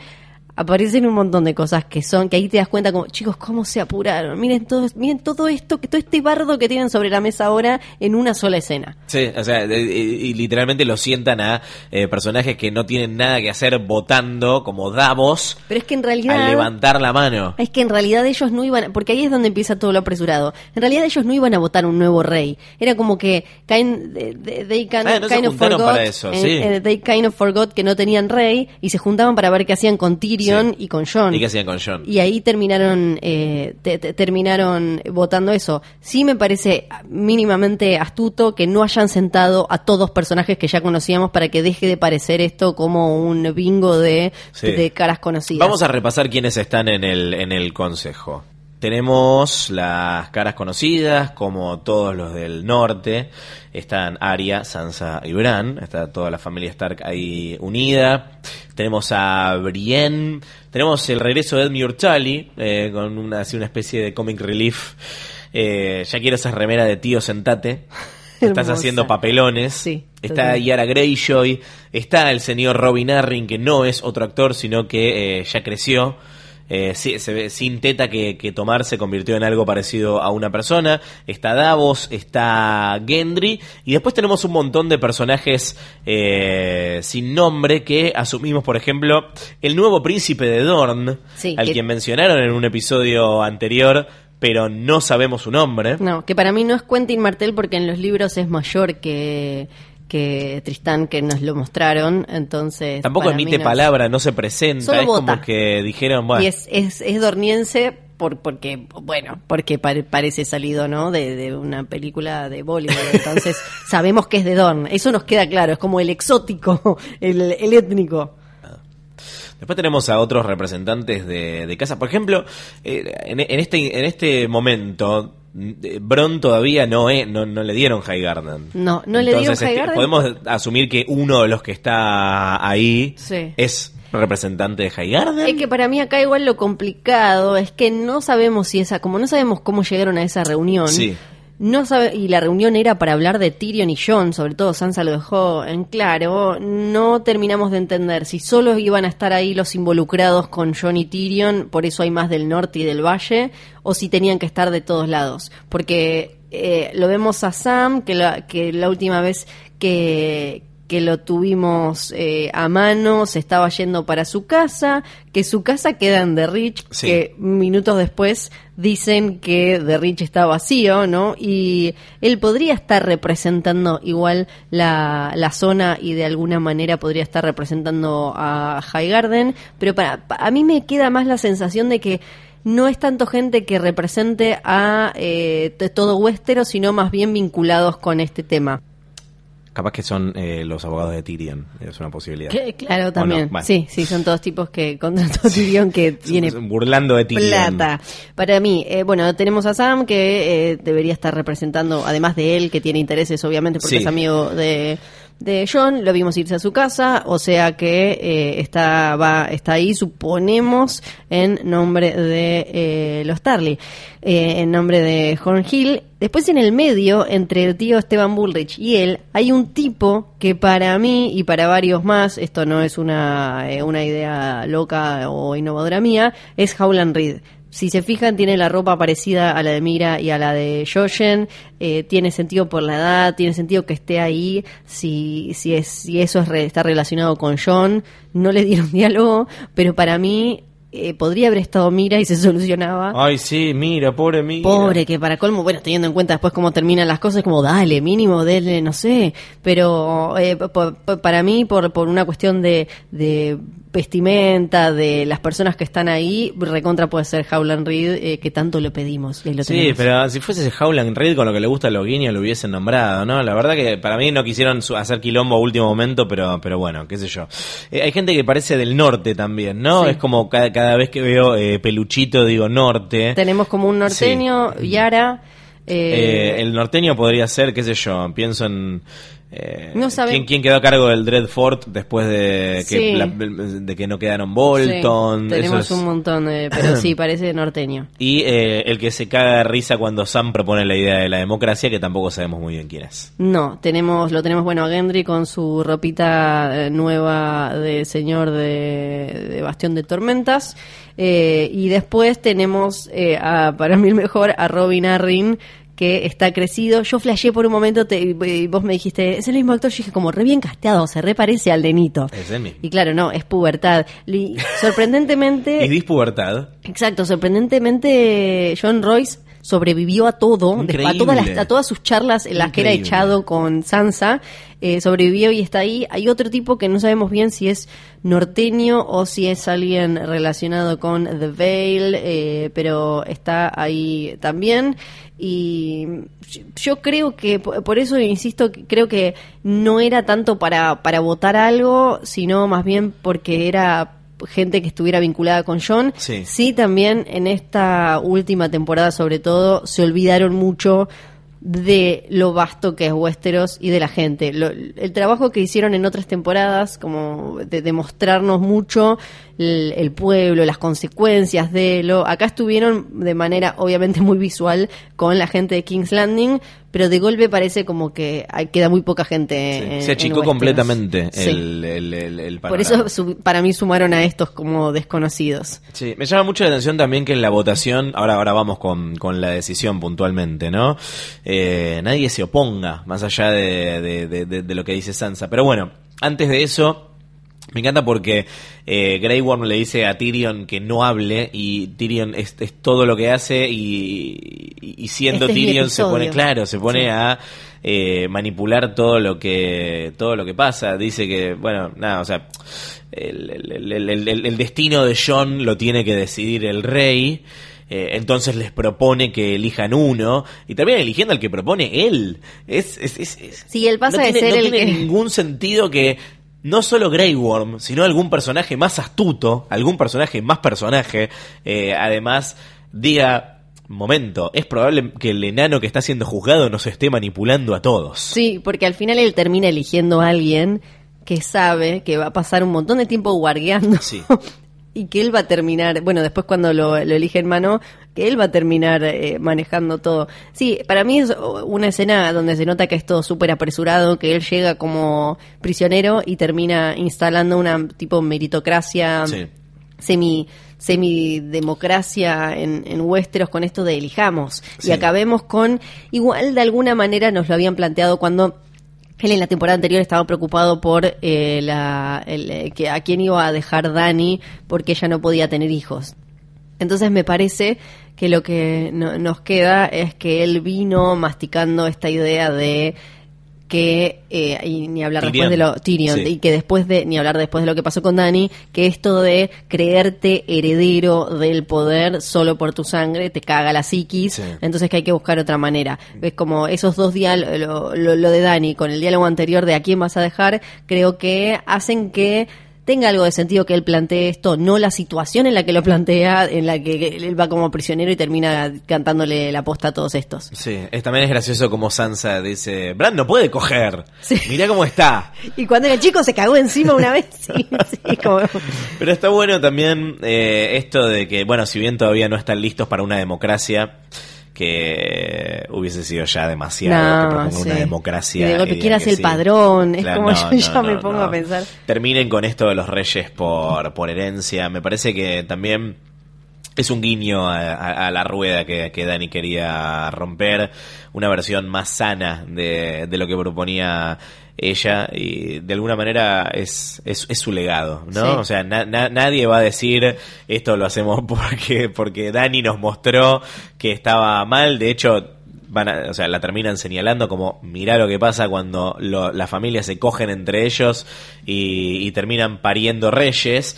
aparecen un montón de cosas que son, que ahí te das cuenta como, chicos, cómo se apuraron. Miren todo, miren todo esto, que todo este bardo que tienen sobre la mesa ahora en una sola escena.
Sí, o sea, y, literalmente lo sientan a eh, personajes que no tienen nada que hacer votando como Davos
Pero es que en
a
realidad...
levantar la mano.
Es que en realidad ellos no iban, porque ahí es donde empieza todo lo apresurado. En realidad ellos no iban a votar un nuevo rey. Era como que de- they kind,
Ah, no
kind of
juntaron
forgot,
eso,
eh,
sí.
eh, they kind of forgot que no tenían rey y se juntaban para ver qué hacían con Tyrion
Sí.
y con John.
¿Y qué hacían con John?
Y ahí terminaron, eh, te- te- terminaron votando eso. Sí me parece mínimamente astuto que no hayan sentado a todos personajes que ya conocíamos para que deje de parecer esto como un bingo de,
Sí.
de caras conocidas.
Vamos a repasar quiénes están en el, en el consejo. Tenemos las caras conocidas, como todos los del norte. Están Arya, Sansa y Bran. Está toda la familia Stark ahí unida. Tenemos a Brienne. Tenemos el regreso de Edmure Tully, eh, con una, así una especie de comic relief. Eh, ya quiero esa remera de tío, sentate. Estás haciendo papelones.
Sí,
Está
total.
Yara Greyjoy, está el señor Robin Arryn, que no es otro actor, sino que eh, ya creció. Eh, sí, se ve, sin teta que, que tomar se convirtió en algo parecido a una persona. Está Davos, está Gendry. Y después tenemos un montón de personajes eh, sin nombre que asumimos, por ejemplo, el nuevo príncipe de Dorn,
Sí,
al
que-
quien mencionaron en un episodio anterior, pero no sabemos su nombre.
No, que para mí no es Quentin Martel porque en los libros es mayor que, que Tristán, que nos lo mostraron. Entonces.
Tampoco emite
no es-
palabra, no se presenta.
Solo
es
vota.
como que dijeron, bueno.
Y es, es, es dorniense por, porque, bueno, porque pare- parece salido, ¿no? De, de una película de Bollywood. Entonces, sabemos que es de Dorn. Eso nos queda claro. Es como el exótico, el, el étnico.
Después tenemos a otros representantes de, de casa. Por ejemplo, eh, en, en este, en este momento, Bron todavía no, es- no, no le dieron High Garden.
No, no le dieron
este. Podemos asumir que uno de los que está ahí
Sí.
es representante de High Garden.
Es que para mí acá igual lo complicado es que no sabemos si esa, como no sabemos cómo llegaron a esa reunión,
Sí.
No sabe, y la reunión era para hablar de Tyrion y Jon, sobre todo Sansa lo dejó en claro, no terminamos de entender si solo iban a estar ahí los involucrados con Jon y Tyrion, por eso hay más del norte y del valle, o si tenían que estar de todos lados, porque eh, lo vemos a Sam, que la, que la última vez que que lo tuvimos eh, a mano, se estaba yendo para su casa, que su casa queda en The Rich,
Sí.
que minutos después dicen que The Rich está vacío, ¿no? Y él podría estar representando igual la, la zona y de alguna manera podría estar representando a High Garden, pero para, pa- a mí me queda más la sensación de que no es tanto gente que represente a eh, todo Westeros, sino más bien vinculados con este tema.
Capaz que son eh, los abogados de Tyrion. Es una posibilidad.
Que- claro,
¿O
también.
no?
Sí, sí, son todos tipos que contrató Tyrion que tiene
Burlando de Tyrion.
plata. Para mí, eh, bueno, tenemos a Sam que eh, debería estar representando, además de él, que tiene intereses, obviamente, porque
Sí.
es amigo de, de John, lo vimos irse a su casa, o sea que eh, está, va, está ahí, suponemos, en nombre de eh, los Tarly, eh, en nombre de Hornhill. Después en el medio, entre el tío Esteban Bullrich y él, hay un tipo que para mí y para varios más, esto no es una, eh, una idea loca o innovadora mía, es Howland Reed. Si se fijan, tiene la ropa parecida a la de Mira y a la de Jojen. eh, tiene sentido por la edad, tiene sentido que esté ahí. Si, si, es, si eso es re- está relacionado con John, no le dieron diálogo, pero para mí eh, podría haber estado Mira y se solucionaba.
Ay, sí, mira, pobre mira.
Pobre, que para colmo, bueno, teniendo en cuenta después cómo terminan las cosas, como dale, mínimo, dele, no sé. Pero eh, para mí, por, por una cuestión de, de vestimenta, de las personas que están ahí, recontra puede ser Howland Reed, eh, que tanto le pedimos. Y lo
Sí,
tenemos.
pero si fuese ese Howland Reed con lo que le gusta a los guiños lo hubiesen nombrado, ¿no? La verdad que para mí no quisieron hacer quilombo a último momento, pero, pero bueno, qué sé yo. Eh, hay gente que parece del norte también, ¿no?
Sí.
Es como cada, cada vez que veo eh, peluchito digo norte.
Tenemos como un norteño, Yara. eh,
Eh, el norteño podría ser, qué sé yo, pienso en... eh,
No sabe-
¿quién, quién quedó a cargo del Dreadfort después de que,
Sí.
la- de que no quedaron Bolton?
sí, tenemos un montón, de, pero sí, parece norteño.
Y eh, el que se caga de risa cuando Sam propone la idea de la democracia, que tampoco sabemos muy bien quién es.
No, tenemos, lo tenemos bueno a Gendry con su ropita eh, nueva de señor de, de Bastión de Tormentas. Eh, y después tenemos eh, a, para mí el mejor, a Robin Arryn, que está crecido. Yo flashé por un momento te- y vos me dijiste, es el mismo actor. Yo dije, como re bien casteado, se reparece al denito.
Es el mismo.
Y claro, no, es pubertad. Y sorprendentemente.
Y dispubertad.
Exacto, sorprendentemente John Royce sobrevivió a todo, a todas, las- a todas sus charlas en las que era echado con Sansa, eh, sobrevivió y está ahí. Hay otro tipo que no sabemos bien si es norteño o si es alguien relacionado con The Veil, eh, pero está ahí también. Y yo- creo que, por eso insisto, creo que no era tanto para, para votar algo, sino más bien porque era gente que estuviera vinculada con John.
Sí.
Sí, también en esta última temporada, sobre todo, se olvidaron mucho de lo vasto que es Westeros y de la gente. Lo- el trabajo que hicieron en otras temporadas, como de demostrarnos mucho el, el pueblo, las consecuencias de lo. Acá estuvieron de manera obviamente muy visual con la gente de King's Landing, pero de golpe parece como que hay- queda muy poca gente.
Sí,
en-
se achicó completamente
Sí.
el, el,
Por eso su- para mí sumaron a estos como desconocidos.
Sí, me llama mucho la atención también que en la votación, ahora, ahora vamos con, con la decisión puntualmente, ¿no? Eh, nadie se oponga, más allá de- de- de lo que dice Sansa. Pero bueno, antes de eso, me encanta porque eh, Grey Worm le dice a Tyrion que no hable y Tyrion es, es todo lo que hace y, siendo
Este
Tyrion se pone, claro, se pone
Sí.
a eh, manipular todo lo que todo lo que pasa. Dice que, bueno, nada, o sea, el, el- el- el- el- el destino de John lo tiene que decidir el rey. eh, entonces les propone que elijan uno y terminan eligiendo al que propone él. Es, es, es- es-
Sí, él pasa
no
de
tiene,
ser
no
el
tiene
que-
ningún sentido que no solo Grey Worm, sino algún personaje más astuto, algún personaje más personaje, eh, además diga, momento, es probable que el enano que está siendo juzgado nos esté manipulando a todos.
Sí, porque al final él termina eligiendo a alguien que sabe que va a pasar un montón de tiempo guardeando.
Sí.
Y que él va a terminar, bueno, después cuando lo, lo elige en mano, que él va a terminar eh, manejando todo. Sí, para mí es una escena donde se nota que es todo súper apresurado, que él llega como prisionero y termina instalando una tipo meritocracia
Sí.
semi semidemocracia en, en Westeros con esto de elijamos
Sí.
y acabemos con igual de alguna manera nos lo habían planteado cuando él en la temporada anterior estaba preocupado por eh, la, el, eh, que a quién iba a dejar Dani porque ella no podía tener hijos. Entonces me parece que lo que no- nos queda es que él vino masticando esta idea de que eh, y ni hablar
Tyrion.
después de lo Tyrion
Sí.
y que después de ni hablar después de lo que pasó con Dani que esto de creerte heredero del poder solo por tu sangre te caga la psiquis
Sí.
entonces que hay que buscar otra manera es como esos dos diálogos lo, lo- lo de Dani con el diálogo anterior de a quién vas a dejar creo que hacen que tenga algo de sentido que él plantee esto, no la situación en la que lo plantea, en la que él va como prisionero y termina cantándole la posta a todos estos.
Sí, es, también es gracioso como Sansa dice, Bran no puede coger.
Sí.
Mirá cómo está.
Y cuando era chico se cagó encima una vez, sí, sí, como...
Pero está bueno también eh, esto de que, bueno, si bien todavía no están listos para una democracia, que hubiese sido ya demasiado que
No,
proponga
sí.
una democracia.
Y de golpe quieras
que
el
sí.
padrón, es
Claro,
como
no,
yo
no,
ya me pongo a pensar.
Terminen con esto de los reyes por, por herencia. Me parece que también es un guiño a, a- a la rueda que, que Dani quería romper, una versión más sana de, de lo que proponía ella y de alguna manera es, es, es su legado, ¿no?
Sí.
O sea, na- na- nadie va a decir esto lo hacemos porque, porque Dani nos mostró que estaba mal, de hecho van a- o sea, la terminan señalando como mirá lo que pasa cuando lo- las familias se cogen entre ellos y, y terminan pariendo reyes.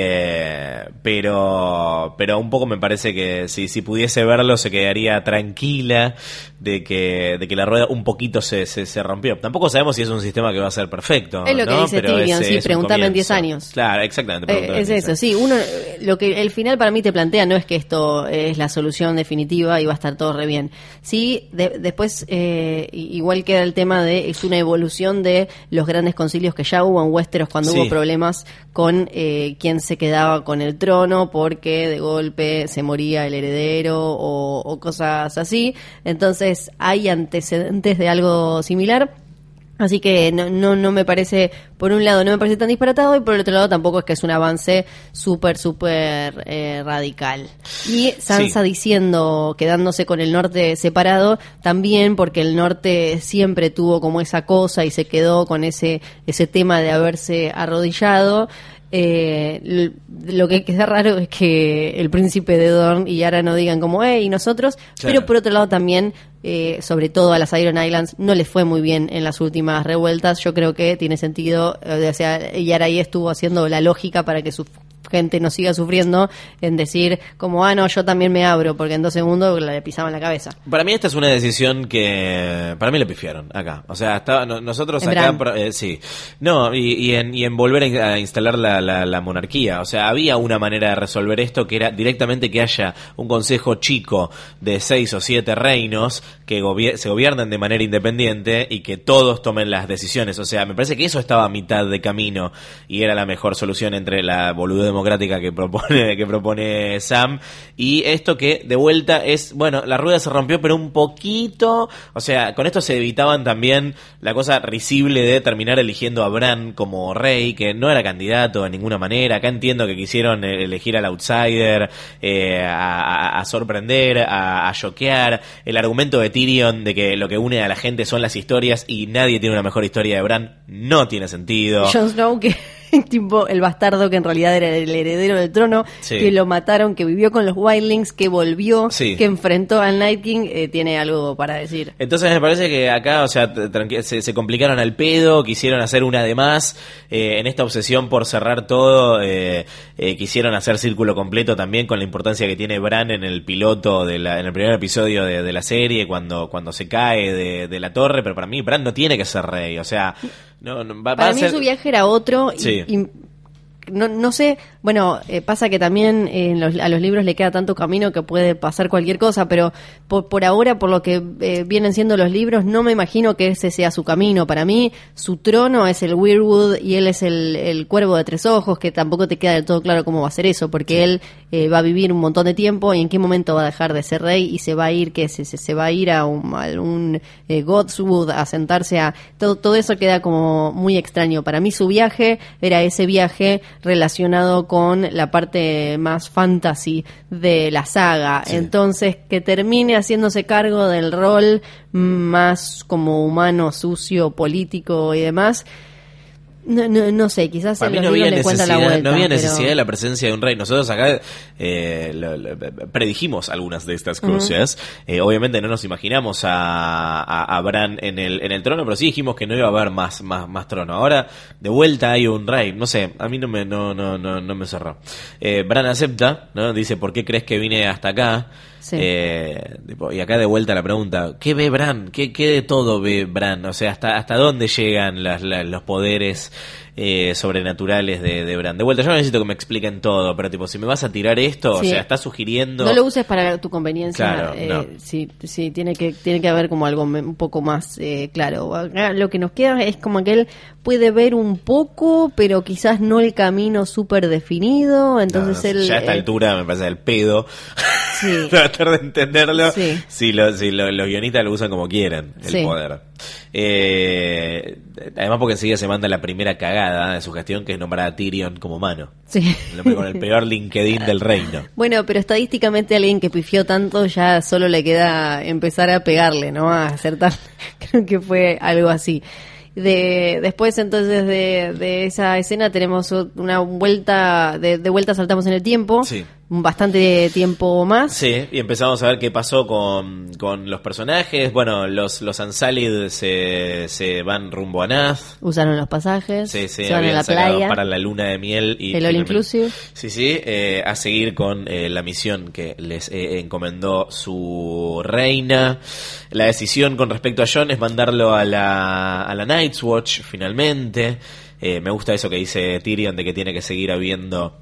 Eh, pero pero un poco me parece que si, si pudiese verlo se quedaría tranquila de que, de que la rueda un poquito se, se, se rompió. Tampoco sabemos si es un sistema que va a ser perfecto.
Es lo que dice
Pero
Tyrion, sí, en 10
comienzo.
años.
Claro, exactamente.
Eh, es
en 10
eso, sí. Uno, lo que el final para mí te plantea no es que esto es la solución definitiva y va a estar todo re bien. Sí, de- después eh, igual queda el tema de es una evolución de los grandes concilios que ya hubo en Westeros cuando
Sí.
hubo problemas con eh, quién se quedaba con el trono porque de golpe se moría el heredero o, o cosas así. Entonces hay antecedentes de algo similar. Así que no, no, no me parece, por un lado no me parece tan disparatado y por el otro lado tampoco es que es un avance súper, súper eh, radical. Y Sansa
Sí.
diciendo, quedándose con el norte separado, también porque el norte siempre tuvo como esa cosa y se quedó con ese, ese tema de haberse arrodillado. Eh, lo que queda raro es que el príncipe de Dorn y Yara no digan como, hey, y nosotros,
Claro.
pero por otro lado también, eh, sobre todo a las Iron Islands, no les fue muy bien en las últimas revueltas. Yo creo que tiene sentido, eh, o sea, Yara ahí estuvo haciendo la lógica para que su gente no siga sufriendo en decir como, ah, no, yo también me abro, porque en dos segundos le pisaban la cabeza.
Para mí esta es una decisión que para mí le pifiaron acá. O sea, estaba- no- nosotros
En
acá, eh, sí. No, y, y en, y en volver a in- a instalar la, la- la monarquía. O sea, había una manera de resolver esto que era directamente que haya un consejo chico de seis o siete reinos que gobier- se gobiernen de manera independiente y que todos tomen las decisiones. O sea, me parece que eso estaba a mitad de camino y era la mejor solución entre la boludez democrática que propone, que propone Sam. Y esto que de vuelta es, bueno, la rueda se rompió pero un poquito, o sea, con esto se evitaban también la cosa risible de terminar eligiendo a Bran como rey, que no era candidato de ninguna manera, acá entiendo que quisieron eh, elegir al outsider, eh, a, a- sorprender, a choquear, el argumento de Tyrion de que lo que une a la gente son las historias y nadie tiene una mejor historia de Bran, no tiene sentido.
Jon Snow, que tipo el bastardo que en realidad era el heredero del trono,
Sí.
que lo mataron, que vivió con los Wildlings, que volvió,
Sí.
que enfrentó al Night King, eh, tiene algo para decir.
Entonces me parece que acá, o sea, se, se complicaron al pedo, quisieron hacer una de más, eh, en esta obsesión por cerrar todo, eh, eh, quisieron hacer círculo completo también con la importancia que tiene Bran en el piloto, de la, en el primer episodio de, de la serie, cuando, cuando se cae de, de la torre, pero para mí Bran no tiene que ser rey, o sea, no, no, va, va
Para
a
mí
ser...
su viaje era otro y-
Sí.
y, no, no sé, bueno, eh, pasa que también eh, en los- a los libros le queda tanto camino que puede pasar cualquier cosa, pero por, por ahora, por lo que eh, vienen siendo los libros, no me imagino que ese sea su camino. Para mí, su trono es el Weirwood y él es el, el cuervo de tres ojos, que tampoco te queda del todo claro cómo va a ser eso, porque él eh, va a vivir un montón de tiempo y en qué momento va a dejar de ser rey y se va a ir, que se, se, se va a ir a un, a un eh, Godswood a sentarse a... Todo, todo eso queda como muy extraño. Para mí su viaje era ese viaje relacionado con la parte más fantasy de la saga. Entonces, que termine haciéndose cargo del rol más como humano, sucio, político y demás. No, no, no sé, quizás
Para mí no había, necesidad,
vuelta.
no había
pero-
necesidad de la presencia de un rey. Nosotros acá eh, lo- lo- predijimos algunas de estas cosas. Eh, obviamente no nos imaginamos a, a, a Bran en el, en el trono, pero sí dijimos que no iba a haber más, más, más trono. Ahora, de vuelta hay un rey. No sé, a mí no me, no, no, no, no me cerró. Eh, Bran acepta, ¿no? Dice, ¿por qué crees que vine hasta acá? Eh, tipo, y acá de vuelta la pregunta, ¿qué ve Bran? ¿Qué, qué de todo ve Bran? O sea, ¿hasta, hasta dónde llegan las- la- los poderes eh, sobrenaturales de, de Bran? De vuelta, yo no necesito que me expliquen todo, pero tipo, si me vas a tirar esto,
Sí.
o sea, estás sugiriendo...
No lo uses para tu conveniencia.
Claro,
eh,
no.
sí, sí, tiene que, tiene que haber como algo un poco más eh, claro. Acá lo que nos queda es como que él puede ver un poco, pero quizás no el camino súper definido. Entonces
no,
él.
ya a esta
eh,
altura me parece el pedo
Sí.
tratar de entenderlo
Sí.
si, lo- si lo- los guionistas lo usan como quieren el poder Eh, además porque enseguida se manda la primera cagada de su gestión que es nombrar a Tyrion como mano
sí.
con el peor LinkedIn del reino
Bueno, pero estadísticamente alguien que pifió tanto ya solo le queda empezar a pegarle, ¿no? A acertar. Creo que fue algo así. De, después entonces de, de esa escena tenemos una vuelta, de, de vuelta saltamos en el tiempo,
Sí.
Bastante tiempo más.
Sí, y empezamos a ver qué pasó con, con los personajes. Bueno, los, los Unsullied se, se van rumbo a Nath.
Usaron los pasajes,
Sí, sí,
se van a
habían
la playa.
para la luna de miel y
El all inclusive.
Sí, sí, eh, a seguir con eh, la misión que les eh, encomendó su reina. La decisión con respecto a John es mandarlo a la, a la Night's Watch finalmente. Eh, me gusta eso que dice Tyrion de que tiene que seguir habiendo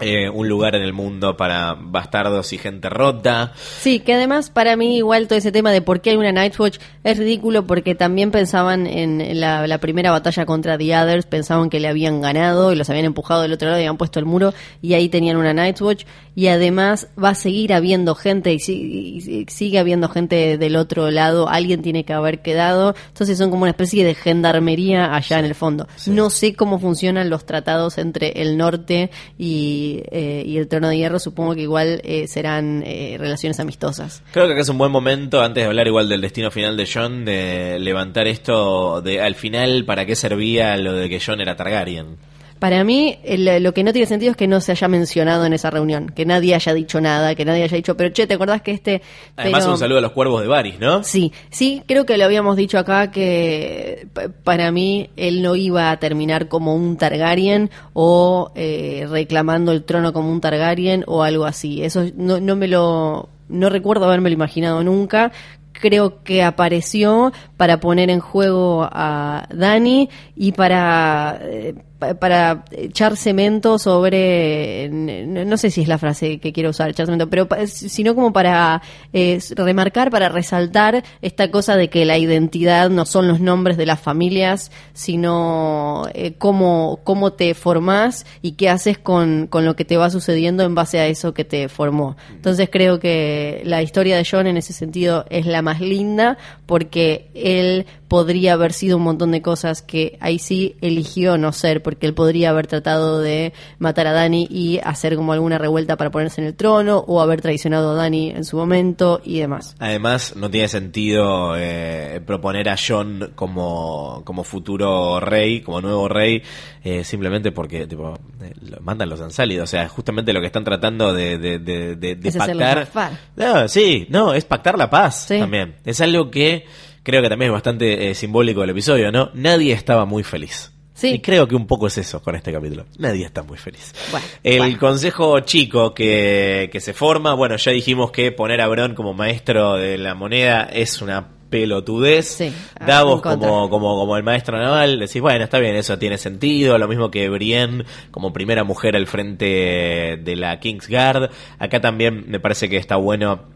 eh, un lugar en el mundo para bastardos y gente rota.
Sí, que además para mí igual todo ese tema de por qué hay una Night's Watch es ridículo porque también pensaban en la, la primera batalla contra The Others, pensaban que le habían ganado y los habían empujado del otro lado y habían puesto el muro y ahí tenían una Night's Watch y además va a seguir habiendo gente y, si- y sigue habiendo gente del otro lado, alguien tiene que haber quedado, entonces son como una especie de gendarmería allá en el fondo. No sé cómo funcionan los tratados entre el norte y, eh, y el trono de hierro, supongo que igual eh, serán eh, relaciones amistosas.
Creo que acá es un buen momento, antes de hablar igual del destino final de John, de levantar esto de al final para qué servía lo de que John era Targaryen.
Para mí, el- lo que no tiene sentido es que no se haya mencionado en esa reunión, que nadie haya dicho nada, que nadie haya dicho, pero che, ¿te acordás que este...
Además,
pero-
un saludo a los cuervos de Varys, ¿no?
Sí, sí, creo que lo habíamos dicho acá que para mí él no iba a terminar como un Targaryen o eh, reclamando el trono como un Targaryen o algo así. Eso no, no me lo, no recuerdo haberme lo imaginado nunca. Creo que apareció para poner en juego a Dani y para eh, para echar cemento sobre no, sé si es la frase que quiero usar echar cemento pero sino como para eh, remarcar para resaltar esta cosa de que la identidad no son los nombres de las familias sino eh, cómo cómo te formás y qué haces con, con lo que te va sucediendo en base a eso que te formó. Entonces creo que la historia de John en ese sentido es la más linda porque él podría haber sido un montón de cosas que ahí sí eligió no ser, porque él podría haber tratado de matar a Dani y hacer como alguna revuelta para ponerse en el trono, o haber traicionado a Dani en su momento y demás.
Además, no tiene sentido eh, proponer a John como, como futuro rey, como nuevo rey, eh, simplemente porque tipo, eh, lo mandan los ansálidos. O sea, justamente lo que están tratando de, de, de, de- de pactar. No, sí, no, es pactar la paz
Sí.
también. Es algo que creo que también es bastante eh, simbólico del episodio, ¿no? Nadie estaba muy feliz.
Sí.
Y creo que un poco es eso con este capítulo. Nadie está muy feliz.
Bueno,
el
bueno.
consejo chico que, que se forma, bueno, ya dijimos que poner a Bron como maestro de la moneda es una pelotudez.
Sí,
Davos como, como, como el maestro naval, decís, bueno, está bien, eso tiene sentido. Lo mismo que Brienne como primera mujer al frente de la Kingsguard. Acá también me parece que está bueno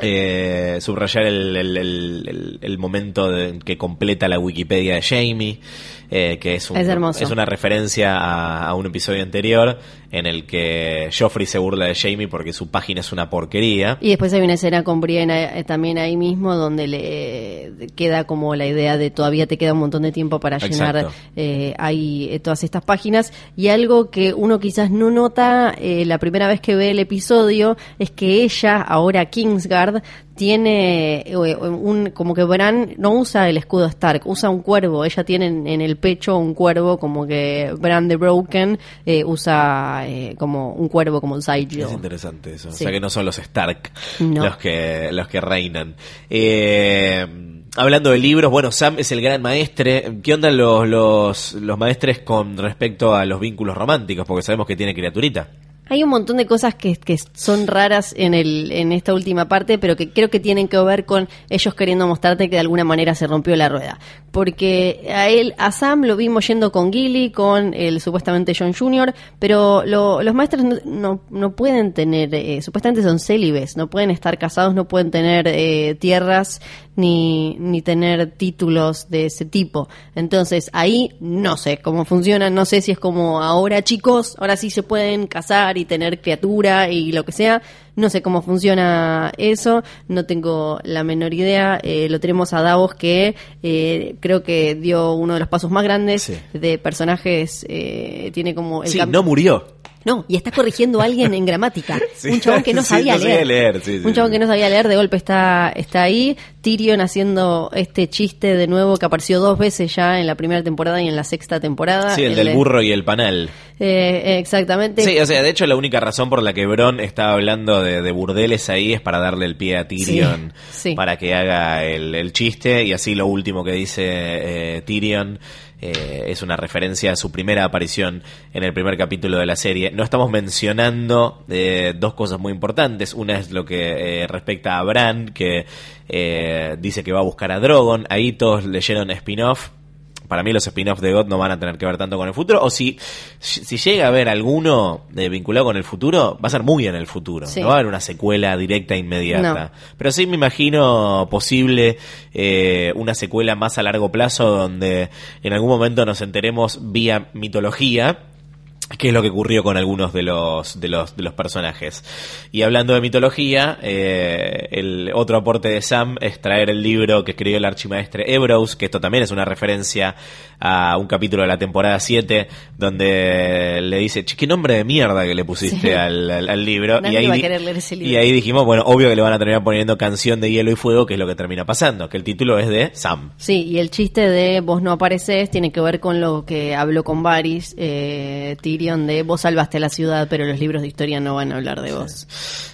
eh, subrayar el, el- el- el- momento de- que completa la Wikipedia de Jamie, eh, que es, un-
Es
una referencia a, a un episodio anterior en el que Joffrey se burla de Jamie porque su página es una porquería.
Y después hay una escena con Brienne eh, también ahí mismo donde le eh, queda como la idea de todavía te queda un montón de tiempo para llenar eh, ahí eh, todas estas páginas. Y algo que uno quizás no nota eh, la primera vez que ve el episodio es que ella, ahora Kingsguard, tiene eh, un como que Bran no usa el escudo Stark, usa un cuervo. Ella tiene en, en el pecho un cuervo como que Bran the Broken eh, usa eh, como un cuervo como un Sigil.
Es interesante eso. O sea que no son los Stark
No.
los que los que reinan. Eh, hablando de libros, bueno, Sam es el gran maestre. ¿Qué onda los, los, los maestres con respecto a los vínculos románticos? Porque sabemos que tiene criaturita.
Hay un montón de cosas que, que son raras en, el, en esta última parte, pero que creo que tienen que ver con ellos queriendo mostrarte que de alguna manera se rompió la rueda. Porque a él, a Sam lo vimos yendo con Gilly, con el supuestamente John Jr., pero lo- los maestros no, no, no pueden tener, eh, supuestamente son célibes, no pueden estar casados, no pueden tener eh, tierras ni, ni tener títulos de ese tipo. Entonces ahí no sé cómo funciona, no sé si es como ahora chicos, ahora sí se pueden casar y tener criatura y lo que sea. No sé cómo funciona eso, no tengo la menor idea. Eh, lo tenemos a Davos que eh, creo que dio uno de los pasos más grandes
Sí.
de personajes. eh, tiene como el
Sí, no murió.
No, y está corrigiendo a alguien en gramática.
Sí.
un chabón que no sabía leer.
leer, sí, sí,
un chabón que no sabía leer, de golpe está, está ahí. Tyrion haciendo este chiste de nuevo que apareció dos veces ya en la primera temporada y en la sexta temporada.
Sí, el del
de-
burro y el panal.
Eh, exactamente.
Sí, o sea, de hecho la única razón por la que Bron estaba hablando de, de burdeles ahí es para darle el pie a Tyrion para que haga el, el chiste y así lo último que dice eh, Tyrion eh, es una referencia a su primera aparición en el primer capítulo de la serie. No estamos mencionando eh, dos cosas muy importantes. Una es lo que eh, respecta a Bran, que eh, dice que va a buscar a Drogon. Ahí todos leyeron spin-off para mí los spin-offs de God no van a tener que ver tanto con el futuro. O si, si llega a haber alguno eh, vinculado con el futuro, va a ser muy en el futuro.
Sí.
No va a haber una secuela directa inmediata.
No.
Pero sí me imagino posible eh, una secuela más a largo plazo donde en algún momento nos enteremos vía mitología qué es lo que ocurrió con algunos de los de los de los personajes y hablando de mitología eh, el otro aporte de Sam es traer el libro que escribió el archimaestre Ebros que esto también es una referencia a un capítulo de la temporada 7 donde le dice "Che, qué nombre de mierda que le pusiste
Sí.
al, al- al libro
Nadie
y ahí
va a
di-
querer leer ese libro.
y ahí dijimos bueno obvio que le van a terminar poniendo canción de hielo y fuego que es lo que termina pasando que el título es de Sam
Sí, y el chiste de vos no apareces tiene que ver con lo que habló con Varys, eh, Tyrion, de vos salvaste a la ciudad, pero los libros de historia no van a hablar de vos.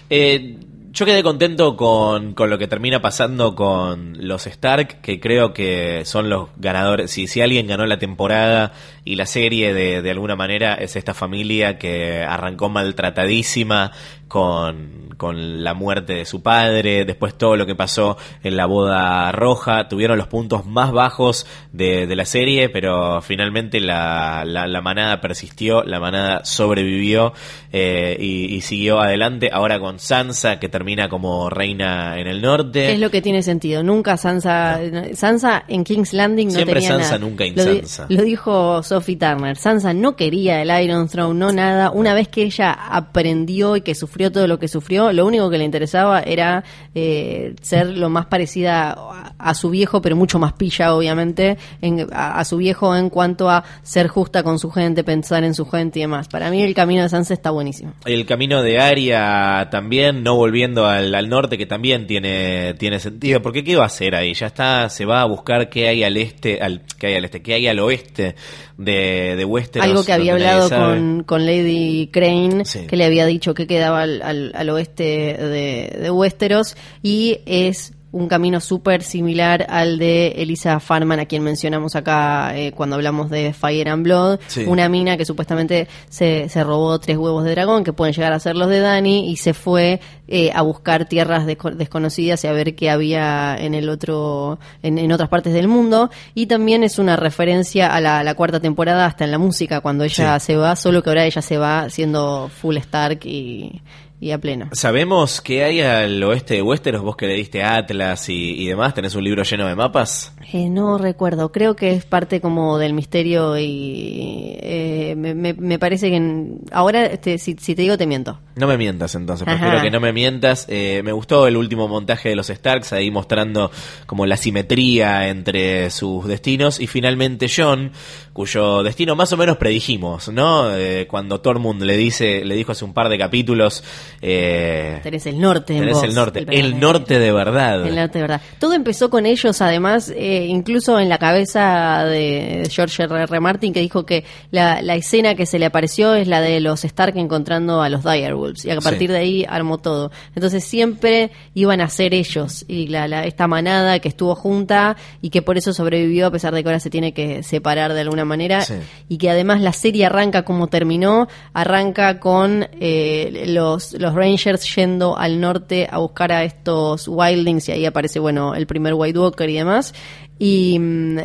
Eh, yo quedé contento con, con lo que termina pasando con los Stark, que creo que son los ganadores. Si, si alguien ganó la temporada y la serie de, de alguna manera, es esta familia que arrancó maltratadísima con, con la muerte de su padre, después todo lo que pasó en la boda roja, tuvieron los puntos más bajos de, de la serie, pero finalmente la, la, la manada persistió, la manada sobrevivió eh, y, y siguió adelante, ahora con Sansa, que termina como reina en el norte.
¿Qué es lo que tiene sentido? Nunca Sansa, Sansa en King's Landing no
Siempre
tenía
Sansa,
nada.
nunca
Lo di-
Insansa.
Lo, dijo Sophie Turner. Sansa no quería el Iron Throne, no nada. Una vez que ella aprendió y que sufrió todo lo que sufrió, lo único que le interesaba era eh, ser lo más parecida a, a su viejo, pero mucho más pilla, obviamente, en- a, a su viejo en cuanto a ser justa con su gente, pensar en su gente y demás. Para mí el camino de Sansa está buenísimo.
El camino de Aria también, no volviendo al, al norte, que también tiene, tiene sentido. Porque ¿qué va a hacer ahí? Ya está, se va a buscar qué hay al este, al, qué hay al este, qué hay al oeste de, de Westeros.
Algo que había hablado con, con Lady Crane,
Sí.
que le había dicho que quedaba al, al- oeste de, de Westeros, y es un camino súper similar al de Elisa Farman, a quien mencionamos acá eh, cuando hablamos de Fire and Blood,
Sí.
una mina que supuestamente se, se robó tres huevos de dragón, que pueden llegar a ser los de Dani, y se fue eh, a buscar tierras desco- desconocidas y a ver qué había en el otro, en, en otras partes del mundo, y también es una referencia a la, cuarta temporada hasta en la música, cuando ella
Sí.
se va, solo que ahora ella se va siendo full Stark y, y a pleno.
¿Sabemos qué hay al oeste de Westeros? Vos que le diste Atlas y, y demás, ¿tenés un libro lleno de mapas?
Eh, no recuerdo, creo que es parte como del misterio y eh, me, me- me parece que en- ahora este, si, si te digo te miento.
No me mientas entonces,
Ajá.
prefiero que no me mientas. Eh, me gustó el último montaje de los Starks, ahí mostrando como la simetría entre sus destinos. Y finalmente John, cuyo destino más o menos predijimos, ¿no? Eh, cuando Tormund le dice, le dijo hace un par de capítulos, eh,
Tenés el norte. en
tenés
vos,
el norte, el, norte de verdad.
El norte, de verdad. Todo empezó con ellos, además, eh, incluso en la cabeza de George R. R. Martin, que dijo que la, la escena que se le apareció es la de los Stark encontrando a los Direwolves, y a
Sí.
partir de ahí armó todo. Entonces siempre iban a ser ellos, y la, la- esta manada que estuvo junta y que por eso sobrevivió, a pesar de que ahora se tiene que separar de alguna manera,
Sí.
y que además la serie arranca como terminó, arranca con eh, los, los Rangers yendo al norte a buscar a estos Wildlings y ahí aparece, bueno, el primer White Walker y demás, y, mm,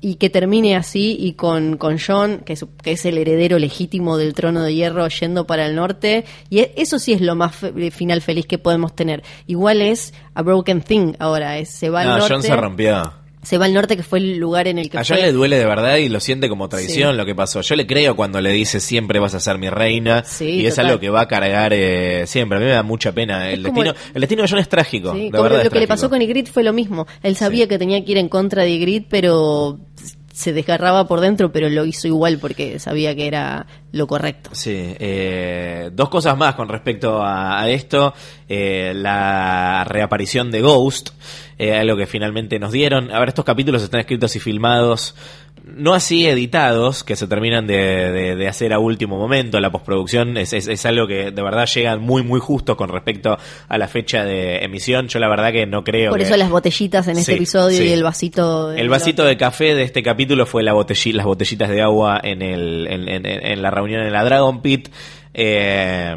y que termine así y con, con John, que es, que es el heredero legítimo del trono de hierro, yendo para el norte, y e- eso sí es lo más fe- final feliz que podemos tener. Igual es a Broken Thing ahora, es, se va al
No,
norte.
John se rompió.
Se va al norte que fue el lugar en el que
A
fue.
Le duele de verdad y lo siente como traición
Sí.
lo que pasó. Yo le creo cuando le dice siempre vas a ser mi reina
Sí,
y es algo que va a cargar eh, siempre. A mí me da mucha pena. El
Es
destino, el destino de John es trágico.
Sí,
de
como
verdad
lo, que le pasó con Ygritte fue lo mismo. Él sabía que tenía que ir en contra de Ygritte, pero se desgarraba por dentro, pero lo hizo igual porque sabía que era lo correcto.
Sí, eh, dos cosas más con respecto a, a esto. Eh, la reaparición de Ghost, eh, algo que finalmente nos dieron. A ver, estos capítulos están escritos y filmados, no así editados, que se terminan de, de- de hacer a último momento. La postproducción es, es, es algo que de verdad llega muy, muy justo con respecto a la fecha de emisión. Yo la verdad que no creo
Por
que...
eso las botellitas en este episodio
sí.
y el vasito.
El vasito de café de este capítulo fue la las botellitas de agua en, el, en, en- en la reunión en la Dragon Pit. Eh,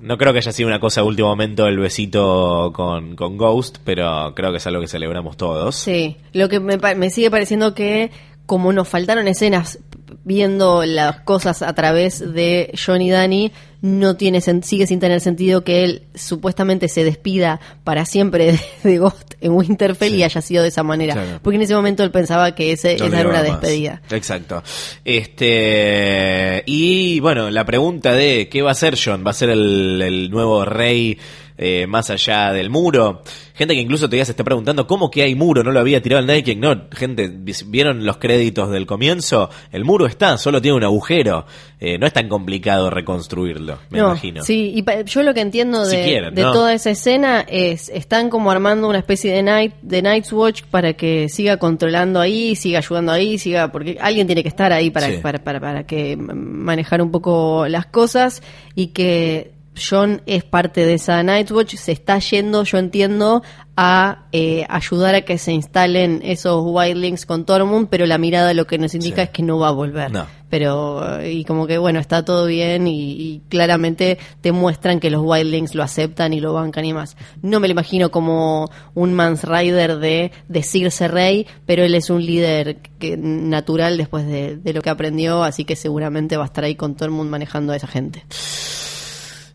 no creo que haya sido una cosa a último momento el besito con, con Ghost, pero creo que es algo que celebramos todos.
Sí, lo que me, me sigue pareciendo que como nos faltaron escenas viendo las cosas a través de John y Danny, no tiene sigue sin tener sentido que él supuestamente se despida para siempre de, de Ghost en Winterfell
Sí.
y haya sido de esa manera.
Claro.
Porque en ese momento él pensaba que ese,
No
esa era una
más.
despedida.
Exacto. Este y bueno, la pregunta de qué va a ser John, va a ser el, el nuevo rey eh, más allá del muro. Gente que incluso todavía se está preguntando cómo que hay muro, no lo había tirado el Night King. No, gente, vieron los créditos del comienzo, el muro está, solo tiene un agujero. Eh, no es tan complicado reconstruirlo, me
no,
imagino.
Sí, y yo lo que entiendo
Si
de,
quieren,
de
¿no?
toda esa escena es, están como armando una especie de night, de Night's Watch para que siga controlando ahí, siga ayudando ahí, siga, porque alguien tiene que estar ahí para,
Sí.
para, para, para que manejar un poco las cosas y que John es parte de esa Night's Watch, se está yendo, yo entiendo, a eh, ayudar a que se instalen esos wildlings con Tormund, pero la mirada lo que nos indica
Sí.
es que no va a volver
No.
pero eh, y como que bueno está todo bien y, y claramente te muestran que los wildlings lo aceptan y lo bancan y más no me lo imagino como un Mans Rider de decirse rey pero él es un líder que, natural después de, de lo que aprendió así que seguramente va a estar ahí con todo el mundo manejando a esa gente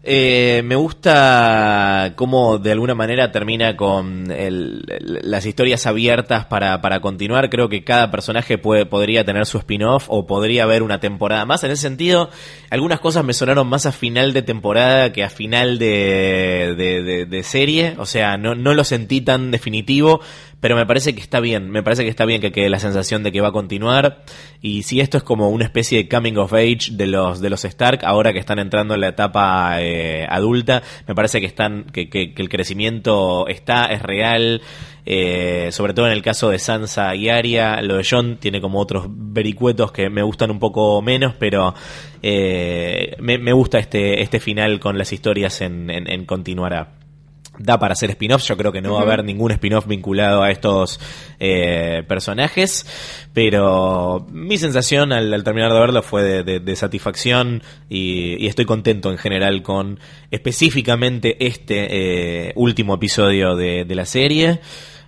Eh, me gusta cómo de alguna manera termina con el- las historias abiertas para, para continuar. Creo que cada personaje puede, podría tener su spin-off o podría haber una temporada más. En ese sentido, algunas cosas me sonaron más a final de temporada que a final de, de, de- de serie. O sea, no, no lo sentí tan definitivo, pero me parece que está bien. Me parece que está bien que quede la sensación de que va a continuar. Y si esto es como una especie de coming of age de los, de los Stark, ahora que están entrando en la etapa eh, adulta, me parece que están, que, que- que el crecimiento está, es real. eh, sobre todo en el caso de Sansa y Arya, lo de John tiene como otros vericuetos que me gustan un poco menos, pero eh, me, gusta este, este final con las historias en, en continuará da para hacer spin-offs. Yo creo que no va a haber ningún spin-off vinculado a estos eh, personajes. Pero mi sensación al, al terminar de verlo fue de, de- de satisfacción y, y estoy contento en general con específicamente este eh, último episodio de, de la serie.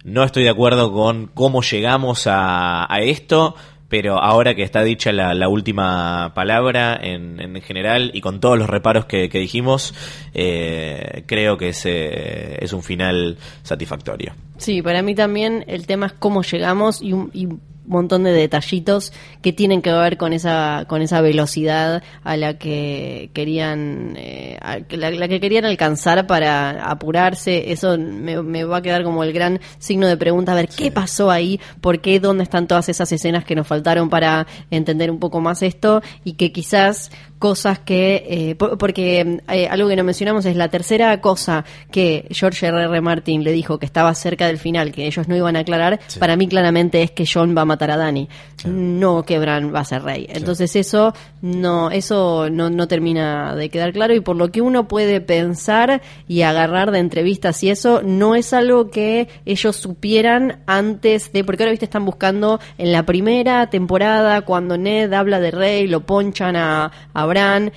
No estoy de acuerdo con cómo llegamos a, a esto. Pero ahora que está dicha la, la última palabra en, en general y con todos los reparos que, dijimos, eh, creo que es, eh, es un final satisfactorio.
Sí, para mí también el tema es cómo llegamos y un, y montón de detallitos que tienen que ver con esa con esa velocidad a la que querían eh, a- la, la que querían alcanzar para apurarse. Eso me, me va a quedar como el gran signo de pregunta a ver qué pasó ahí, por qué, dónde están todas esas escenas que nos faltaron para entender un poco más esto y que quizás cosas que eh, por- porque eh, algo que no mencionamos es la tercera cosa que George R. R. Martin le dijo que estaba cerca del final que ellos no iban a aclarar
Sí.
para mí claramente es que John va a matar a Dani no que Bran va a ser rey entonces eso no eso no, no termina de quedar claro y por lo que uno puede pensar y agarrar de entrevistas y eso no es algo que ellos supieran antes de porque ahora viste están buscando en la primera temporada cuando Ned habla de rey lo ponchan a, a Bran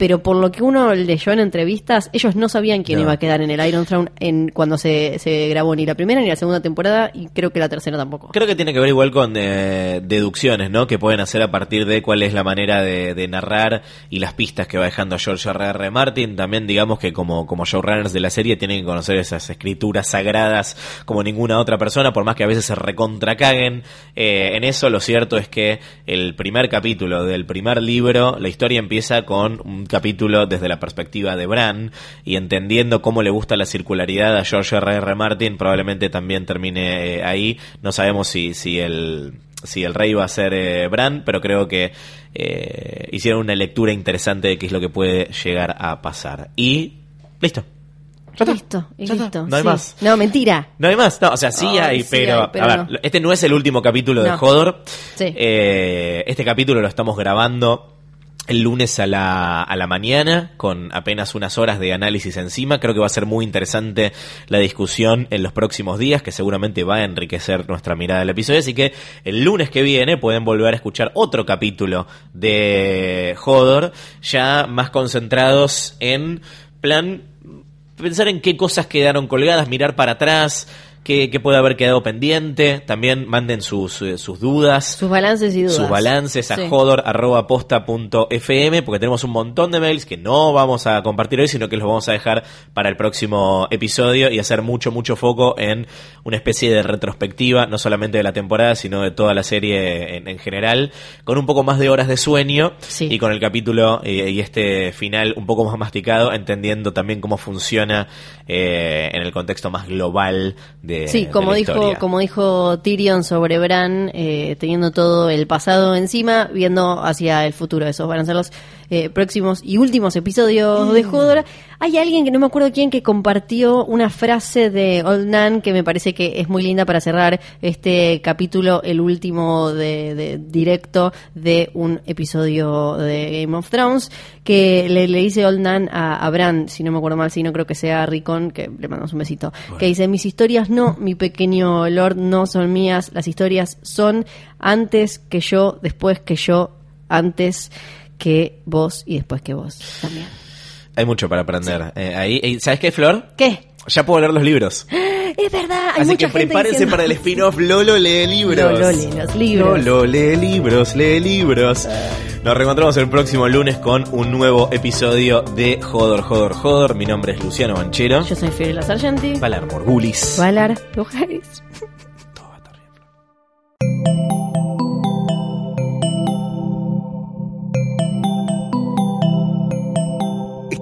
pero por lo que uno leyó en entrevistas, ellos no sabían quién
No.
iba a quedar en el Iron Throne en, cuando se, se grabó ni la primera ni la segunda temporada y creo que la tercera tampoco.
Creo que tiene que ver igual con eh, deducciones, ¿no? Que pueden hacer a partir de cuál es la manera de, de narrar y las pistas que va dejando George R. R. Martin. También digamos que como, como showrunners de la serie tienen que conocer esas escrituras sagradas como ninguna otra persona, por más que a veces se recontracaguen. Eh, en eso lo cierto es que el primer capítulo del primer libro, la historia empieza con un capítulo desde la perspectiva de Bran y entendiendo cómo le gusta la circularidad a George R. R. Martin, probablemente también termine eh, ahí. No sabemos si, si el si el rey va a ser eh, Bran, pero creo que eh, hicieron una lectura interesante de qué es lo que puede llegar a pasar. Y listo. Ya está.
listo, y
Ya está.
listo.
No hay
sí.
más.
No, mentira.
No hay más, no, o sea, sí
Ay,
hay,
sí
pero,
hay, pero
a ver,
no.
este no es el último capítulo de
No.
Hodor.
Sí.
Eh, este capítulo lo estamos grabando el lunes a la, a la mañana, con apenas unas horas de análisis encima. Creo que va a ser muy interesante la discusión en los próximos días, que seguramente va a enriquecer nuestra mirada del episodio. Así que el lunes que viene pueden volver a escuchar otro capítulo de Hodor, ya más concentrados en plan pensar en qué cosas quedaron colgadas, mirar para atrás, qué puede haber quedado pendiente. También manden sus, eh, sus dudas.
Sus balances y dudas.
Sus balances a
Sí.
jodor.posta.fm porque tenemos un montón de mails que no vamos a compartir hoy, sino que los vamos a dejar para el próximo episodio y hacer mucho, mucho foco en una especie de retrospectiva, no solamente de la temporada, sino de toda la serie en, en general, con un poco más de horas de sueño
Sí.
y con el capítulo eh, y este final un poco más masticado, entendiendo también cómo funciona eh, en el contexto más global de,
Sí,
de
como
la
dijo, como dijo Tyrion sobre Bran, eh, teniendo todo el pasado encima, viendo hacia el futuro. Esos van a ser los eh, próximos y últimos episodios de Hodor. Hay alguien que no me acuerdo quién que compartió una frase de Old Nan que me parece que es muy linda para cerrar este capítulo, el último de, de directo de un episodio de Game of Thrones, que le, le dice Old Nan a, a Bran, si no me acuerdo mal, si no creo que sea Ricon, que le mandamos un besito, que dice, mis historias no, mi pequeño Lord, no son mías, las historias son antes que yo, después que yo, antes que vos y después que vos también.
Hay mucho para aprender. Eh, ahí, eh, ¿Sabes qué, Flor?
¿Qué?
Ya puedo leer los libros.
Es verdad, hay
Así
mucha
que
gente
prepárense
diciendo-
para el spin-off Lolo lee libros.
Lolo lee los libros.
Lolo lee libros, lee libros. Nos reencontramos el próximo lunes con un nuevo episodio de Jodor, Jodor, Jodor. Mi nombre es Luciano Banchero.
Yo soy Fiorella Sargenti.
Valar Morgulis.
Valar Lujaris.